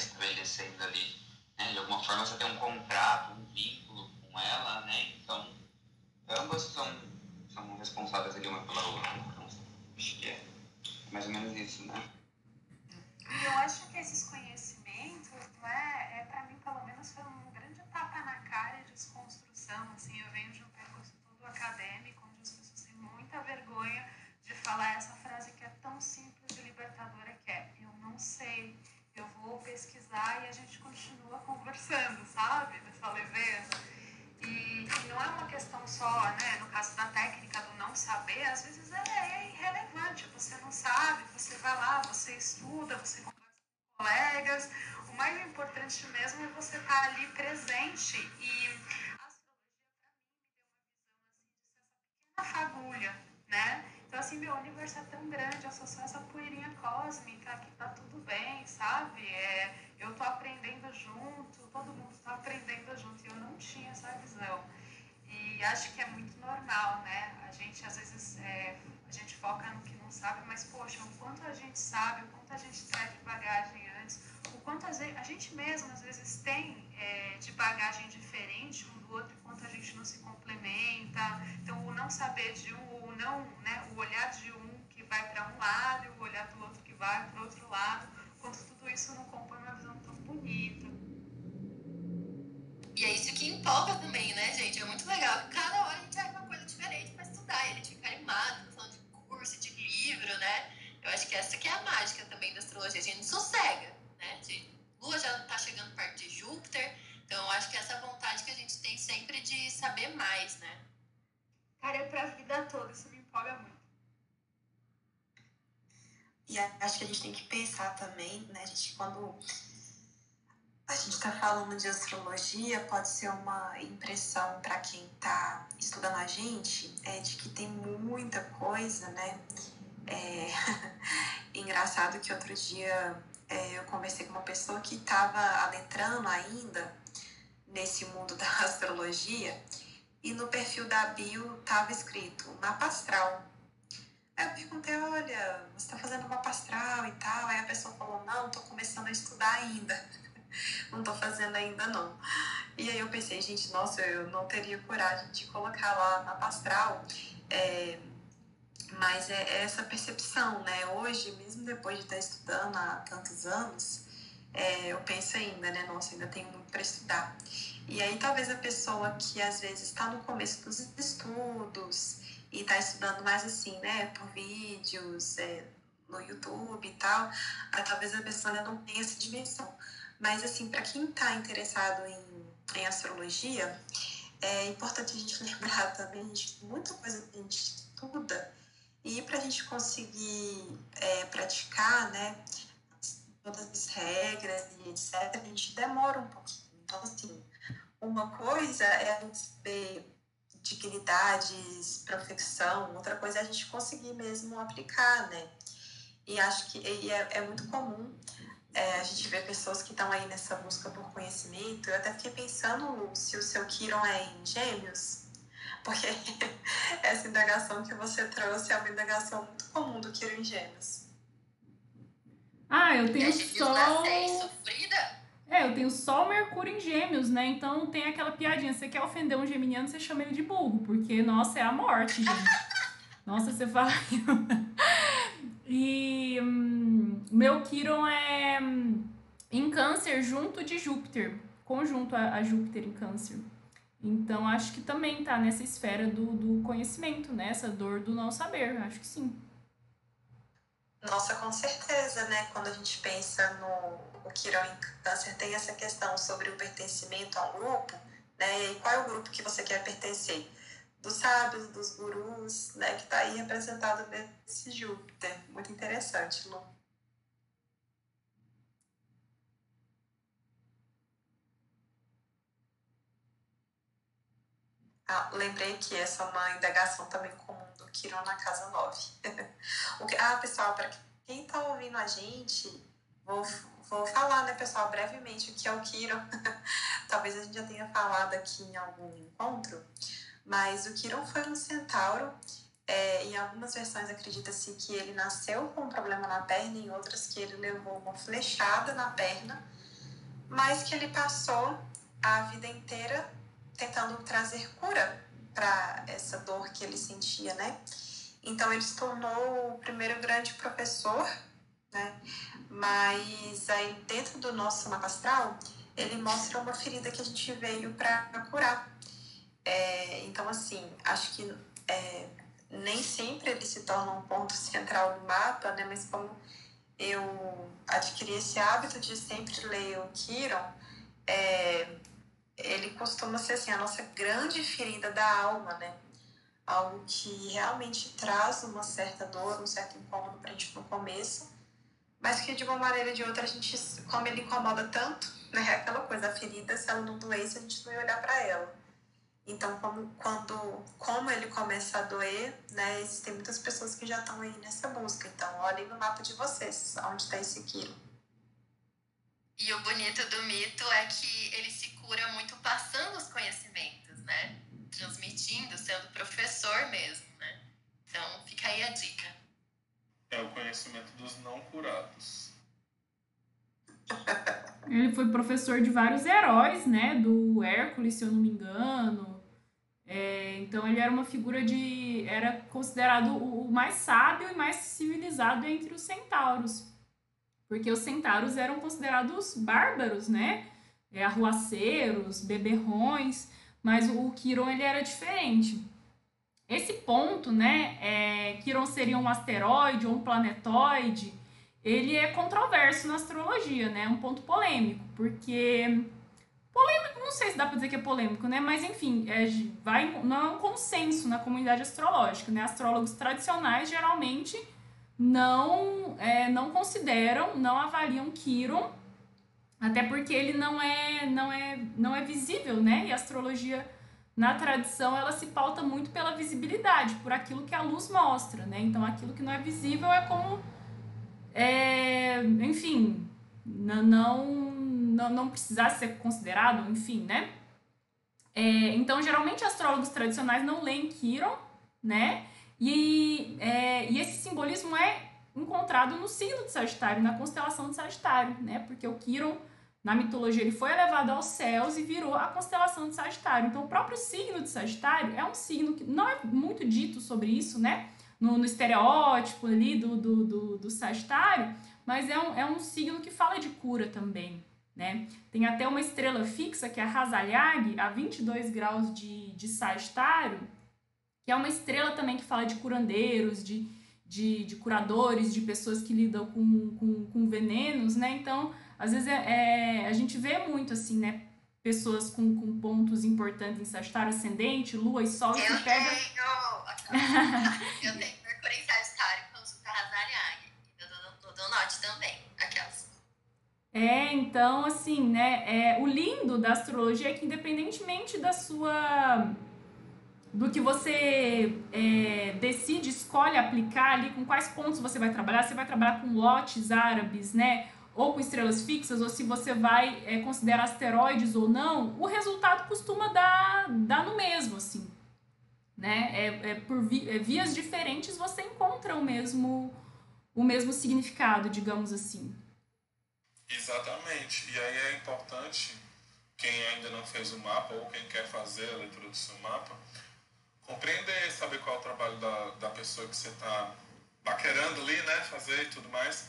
estabelecendo ali. Né? De alguma forma você tem um contrato, um vínculo com ela, né? Então, ambas são, são responsáveis ali uma pela outra. Então, acho que é mais ou menos isso, né? Eu acho que esses conhecimentos, né, é, para mim, pelo menos, foi um grande tapa na cara de desconstrução. Assim, eu venho de um percurso todo acadêmico, onde as pessoas têm muita vergonha de falar essa frase que é tão simples e libertadora que é eu não sei, eu vou e a gente continua conversando, sabe? Dessa leveza. E, e, não é uma questão só, né, no caso da técnica do não saber, às vezes é, é irrelevante, você não sabe, você vai lá, você estuda, você conversa com colegas, o mais importante mesmo é você estar tá ali presente e a astrologia para mim me deu uma visão assim de ser essa pequena fagulha, né? Então assim, meu universo é tão grande, eu sou só essa poeirinha cósmica que tá tudo bem, sabe? É, eu tô aprendendo junto, todo mundo está aprendendo junto, e eu não tinha essa visão. E acho que é muito normal, né? A gente às vezes é, a gente foca no que não sabe, mas poxa, o quanto a gente sabe, o quanto a gente traz de bagagem antes, o quanto a gente mesmo às vezes tem é, de bagagem diferente um do outro, o quanto a gente não se complementa. Então, o não saber de um, não, né, o olhar de um que vai para um lado e o olhar do outro que vai para o outro lado, quanto tudo isso não compõe uma visão tão bonita. E é isso que empolga também, né, gente? É muito legal. Cada hora a gente acha uma coisa diferente para estudar. E a gente fica animado, falando de curso, de livro, né? Eu acho que essa que é a mágica também da astrologia. A gente sossega, né? Lua já está chegando perto de Júpiter. Então, eu acho que essa vontade que a gente tem sempre de saber mais, né? Cara, é pra vida toda. Isso me empolga muito. E acho que a gente tem que pensar também, né, gente, quando a gente está falando de astrologia, pode ser uma impressão para quem está estudando a gente é de que tem muita coisa, né? É... Engraçado que outro dia é, eu conversei com uma pessoa que estava adentrando ainda nesse mundo da astrologia e no perfil da bio estava escrito mapa astral. Aí eu perguntei, olha, você está fazendo mapa astral e tal? Aí a pessoa falou, não, estou começando a estudar ainda. não tô fazendo ainda não. E aí eu pensei, gente, nossa, eu não teria coragem de colocar lá na astral. É, mas é essa percepção, né? Hoje, mesmo depois de estar estudando há tantos anos, é, eu penso ainda, né? Nossa, ainda tenho muito para estudar. E aí talvez a pessoa que às vezes está no começo dos estudos e está estudando mais assim, né? Por vídeos, é, no YouTube e tal, aí, talvez a pessoa ainda não tenha essa dimensão. Mas, assim, para quem está interessado em, em astrologia, é importante a gente lembrar também de muita coisa que a gente estuda e para a gente conseguir é, praticar, né, todas as regras e etc., a gente demora um pouquinho. Então, assim, uma coisa é a gente saber dignidades, profissão, outra coisa é a gente conseguir mesmo aplicar, né? E acho que e é, é muito comum é, a gente vê pessoas que estão aí nessa busca por conhecimento. Eu até fiquei pensando se o seu Kiron é em gêmeos, porque essa indagação que você trouxe é uma indagação muito comum do Kiron em gêmeos. Ah, eu tenho Sol... sofrida? É, eu tenho Sol, Mercúrio em gêmeos, né? Então tem aquela piadinha, você quer ofender um geminiano, você chama ele de burro, porque, nossa, é a morte, gente. nossa, você fala... E hum, meu Quiron é hum, em câncer junto de Júpiter, conjunto a, a, Júpiter em câncer. Então acho que também tá nessa esfera do, do conhecimento, né? Essa dor do não saber, acho que sim. Nossa, com certeza, né? Quando a gente pensa no o Quirão em câncer, tem essa questão sobre o pertencimento a um grupo, né? E qual é o grupo que você quer pertencer? dos sábios, dos gurus, né, que está aí representado nesse Júpiter. Muito interessante, Lu. Ah, lembrei que essa é uma indagação também comum do Kiron na Casa 9. ah, pessoal, para quem está ouvindo a gente, vou, vou falar, né, pessoal, brevemente o que é o Kiron. Talvez a gente já tenha falado aqui em algum encontro, mas o Quiron foi um centauro. É, em algumas versões acredita-se que ele nasceu com um problema na perna, em outras que ele levou uma flechada na perna, mas que ele passou a vida inteira tentando trazer cura para essa dor que ele sentia, né? Então ele se tornou o primeiro grande professor, né? Mas aí dentro do nosso mapa astral, ele mostra uma ferida que a gente veio para curar. É, então, assim, acho que é, nem sempre ele se torna um ponto central do mapa, né? Mas como eu adquiri esse hábito de sempre ler o Kiron, é, ele costuma ser assim, a nossa grande ferida da alma, né? Algo que realmente traz uma certa dor, um certo incômodo pra gente no começo, mas que de uma maneira ou de outra a gente, como ele incomoda tanto, né? Aquela coisa, a ferida, se ela não doesse, a gente não ia olhar para ela. Então, como, quando, como ele começa a doer, né, existem muitas pessoas que já estão aí nessa busca. Então, olhem no mapa de vocês, onde está esse quilo. E o bonito do mito é que ele se cura muito passando os conhecimentos, né? transmitindo, sendo professor mesmo, né? Então, fica aí a dica. É o conhecimento dos não curados. Ele foi professor de vários heróis, né? Do Hércules, se eu não me engano. É, então ele era uma figura de. era considerado o mais sábio e mais civilizado entre os centauros. Porque os centauros eram considerados bárbaros, né? É, arruaceiros, beberrões, mas o Quiron ele era diferente. Esse ponto, né? É, Quiron seria um asteroide ou um planetoide ele é controverso na astrologia, né? É um ponto polêmico, porque polêmico, não sei se dá para dizer que é polêmico, né? Mas enfim, é, vai não é um consenso na comunidade astrológica, né? Astrólogos tradicionais geralmente não é, não consideram, não avaliam Quiron, até porque ele não é não é não é visível, né? E a astrologia na tradição ela se pauta muito pela visibilidade, por aquilo que a luz mostra, né? Então aquilo que não é visível é como é, enfim, não, não, não precisasse ser considerado, enfim, né? É, então, geralmente, astrólogos tradicionais não leem Quiron, né? E, é, e esse simbolismo é encontrado no signo de Sagitário, na constelação de Sagitário, né? Porque o Quiron, na mitologia, ele foi elevado aos céus e virou a constelação de Sagitário. Então, o próprio signo de Sagitário é um signo que não é muito dito sobre isso, né? no, no estereótipo ali do, do, do, do Sagitário, mas é um, é um signo que fala de cura também. Né? Tem até uma estrela fixa, que é a Razalhag, a 22 graus de, de Sagitário, que é uma estrela também que fala de curandeiros, de, de, de curadores, de pessoas que lidam com, com, com venenos, né? Então, às vezes é, é, a gente vê muito assim, né? Pessoas com, com pontos importantes em Sagitário ascendente, Lua e Sol, Eu que pega. eu tenho Mercúrio em Sagitário, consulta Razaliag. Eu dou, dou note também, aquelas. É, então, assim, né? É, o lindo da astrologia é que, independentemente da sua. do que você é, decide, escolhe aplicar ali, com quais pontos você vai trabalhar, você vai trabalhar com lotes árabes, né? Ou com estrelas fixas, ou se você vai é, considerar asteroides ou não, o resultado costuma dar, dar no mesmo, assim né? É, é por vi, é, vias diferentes você encontra o mesmo, o mesmo significado, digamos assim. Exatamente. E aí é importante, quem ainda não fez o mapa ou quem quer fazer a leitura do seu mapa, compreender, saber qual é o trabalho da, da pessoa que você está paquerando ali, né? Fazer e tudo mais,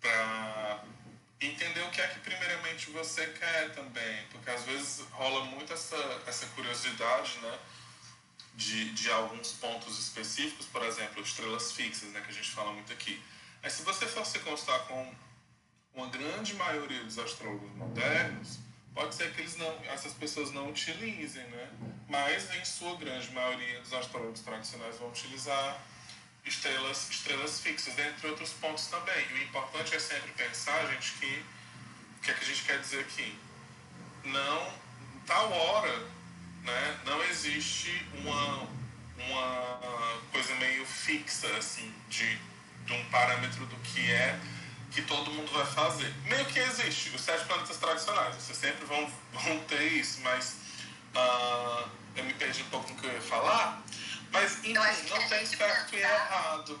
para entender o que é que primeiramente você quer também, porque às vezes rola muito essa, essa curiosidade, né? de, de alguns pontos específicos, por exemplo, estrelas fixas, né, que a gente fala muito aqui. Mas se você for se constar com uma grande maioria dos astrólogos modernos, pode ser que eles não, essas pessoas não utilizem, né? Mas em sua grande maioria dos astrólogos tradicionais vão utilizar estrelas, estrelas fixas, entre outros pontos também. E o importante é sempre pensar, gente, que o que, é que a gente quer dizer aqui? Não, tal hora né, não existe uma, uma coisa meio fixa, assim, de, de um parâmetro do que é que todo mundo vai fazer. Meio que existe, os sete planetas tradicionais, vocês sempre vão, vão ter isso, mas uh, eu me perdi um pouco no que eu ia falar, mas enfim, não tem certo pensar, e errado.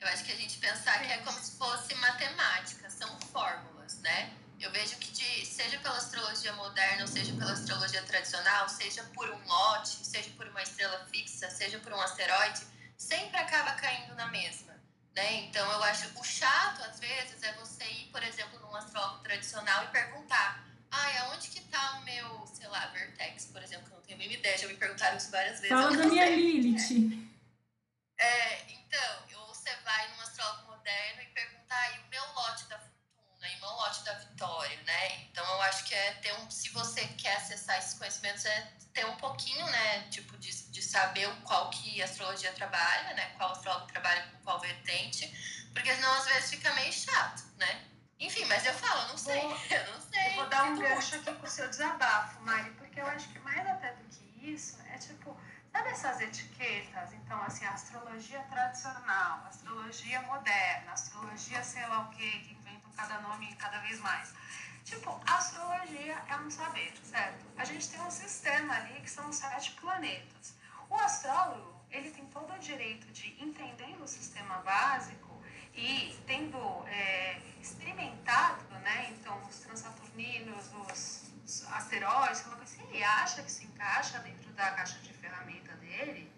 Eu acho que a gente pensar que é como se fosse matemática, são fórmulas, né? Eu vejo que, de, seja pela astrologia moderna, ou seja pela astrologia tradicional, seja por um lote, seja por uma estrela fixa, seja por um asteroide, sempre acaba caindo na mesma. Né? Então, eu acho o chato, às vezes, é você ir, por exemplo, num astrólogo tradicional e perguntar: ai, aonde que tá o meu, sei lá, Vertex, por exemplo, que eu não tenho a mínima ideia, já me perguntaram isso várias vezes. Fala da minha Lilith. É, então, ou você vai num astrólogo moderno e perguntar: e o meu lote da né, e não lote da vitória, né? Então eu acho que é ter um, se você quer acessar esses conhecimentos, é ter um pouquinho, né, tipo, de, de saber qual que a astrologia trabalha, né? Qual astrólogo trabalha com qual vertente, porque senão às vezes fica meio chato, né? Enfim, mas eu falo, não sei, Bom, vou dar um gancho aqui com o seu desabafo, Mari, porque eu acho que mais até do que isso, é tipo, sabe essas etiquetas? Então, assim, astrologia tradicional, astrologia moderna, astrologia sei lá o quê, que cada nome cada vez mais. Tipo, astrologia é um saber, certo? A gente tem um sistema ali que são os sete planetas. O astrólogo, ele tem todo o direito de, entendendo o sistema básico e tendo é, experimentado, né? Então, os transaturninos, os, os asteroides, se ele acha que se encaixa dentro da caixa de ferramenta dele,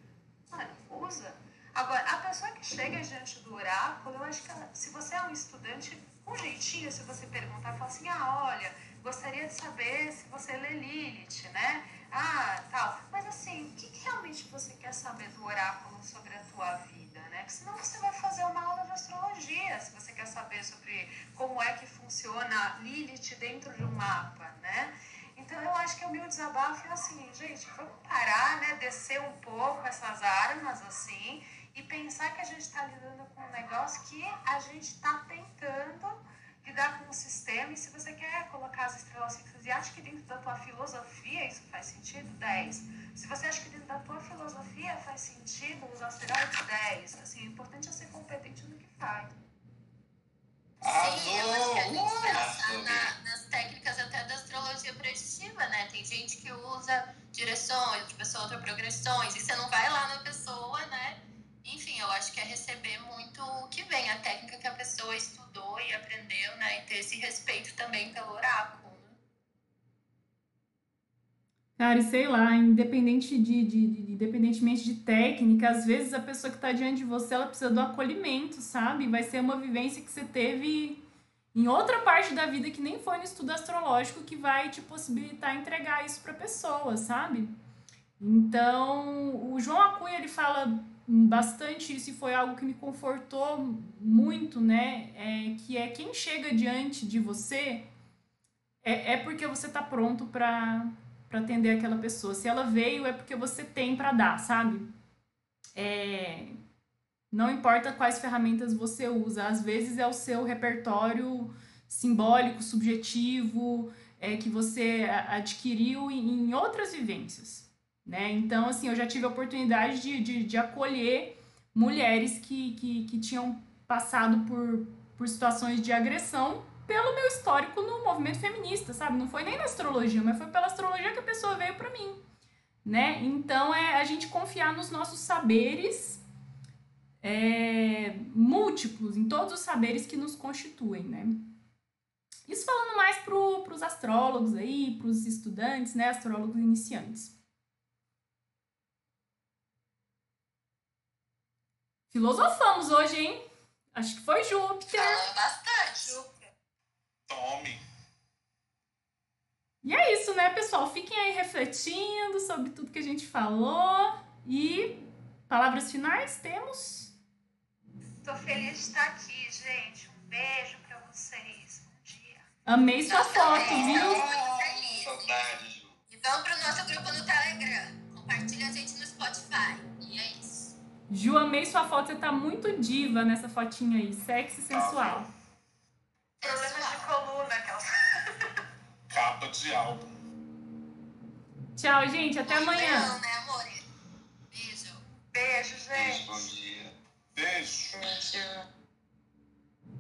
mano, usa. Agora, a pessoa que chega diante do oráculo, eu acho que ela, se você é um estudante, um jeitinho, se você perguntar, fala assim, ah, olha, gostaria de saber se você lê Lilith, né? Ah, tal. Mas assim, o que, que realmente você quer saber do oráculo sobre a tua vida, né? Porque senão você vai fazer uma aula de astrologia, se você quer saber sobre como é que funciona Lilith dentro de um mapa, né? Então eu acho que o meu desabafo é assim, gente, vamos parar, né? Descer um pouco essas armas assim e pensar que a gente está lidando com um negócio que a gente está tentando lidar com o sistema. E se você quer colocar as estrelas fixas e acha que dentro da tua filosofia isso faz sentido, 10. Se você acha que dentro da tua filosofia faz sentido os asteroides, 10. Assim, o importante é ser competente no que faz. Sim, eu acho que a gente pensar na, nas técnicas até da astrologia preditiva, né? Tem gente que usa direções, outra pessoa outra progressões, e você não vai lá na pessoa, né? Enfim, eu acho que é receber muito o que vem, a técnica que a pessoa estudou e aprendeu, né? E ter esse respeito também pelo oráculo. Né? Cara, e sei lá, independente de, de, de, independentemente de técnica, às vezes a pessoa que está diante de você, ela precisa do acolhimento, sabe? Vai ser uma vivência que você teve em outra parte da vida que nem foi no estudo astrológico que vai te possibilitar entregar isso para pessoa, sabe? Então, o João Acunha ele fala bastante isso e foi algo que me confortou muito, né? É, que é quem chega diante de você é, é porque você tá pronto para atender aquela pessoa. Se ela veio, é porque você tem para dar, sabe? É, não importa quais ferramentas você usa, às vezes é o seu repertório simbólico, subjetivo, é, que você adquiriu em outras vivências. Né? Então, assim, eu já tive a oportunidade de, de, de acolher mulheres que, que, que tinham passado por, por situações de agressão pelo meu histórico no movimento feminista, sabe? Não foi nem na astrologia, mas foi pela astrologia que a pessoa veio para mim, né? Então é a gente confiar nos nossos saberes é, múltiplos, em todos os saberes que nos constituem, né? Isso falando mais para os astrólogos aí, para os estudantes, né? Astrólogos iniciantes. Filosofamos hoje, hein? Acho que foi Júpiter. Falando bastante. Júpiter. Tome. E é isso, né, pessoal? Fiquem aí refletindo sobre tudo que a gente falou. E palavras finais temos? Tô feliz de estar aqui, gente. Um beijo pra vocês. Bom dia. Amei sua Nossa, foto, viu? Saudade, Ju. E vamos pro nosso grupo no Telegram. Compartilha a gente no Spotify. E é isso. Ju, amei sua foto. Você tá muito diva nessa fotinha aí. Sexy sensual. Problemas é de coluna, aquela. Capa de álbum. Tchau, gente. Até Hoje amanhã. Né, amor? Beijo. Beijo, gente. Beijo, bom dia. Beijo. Beijo.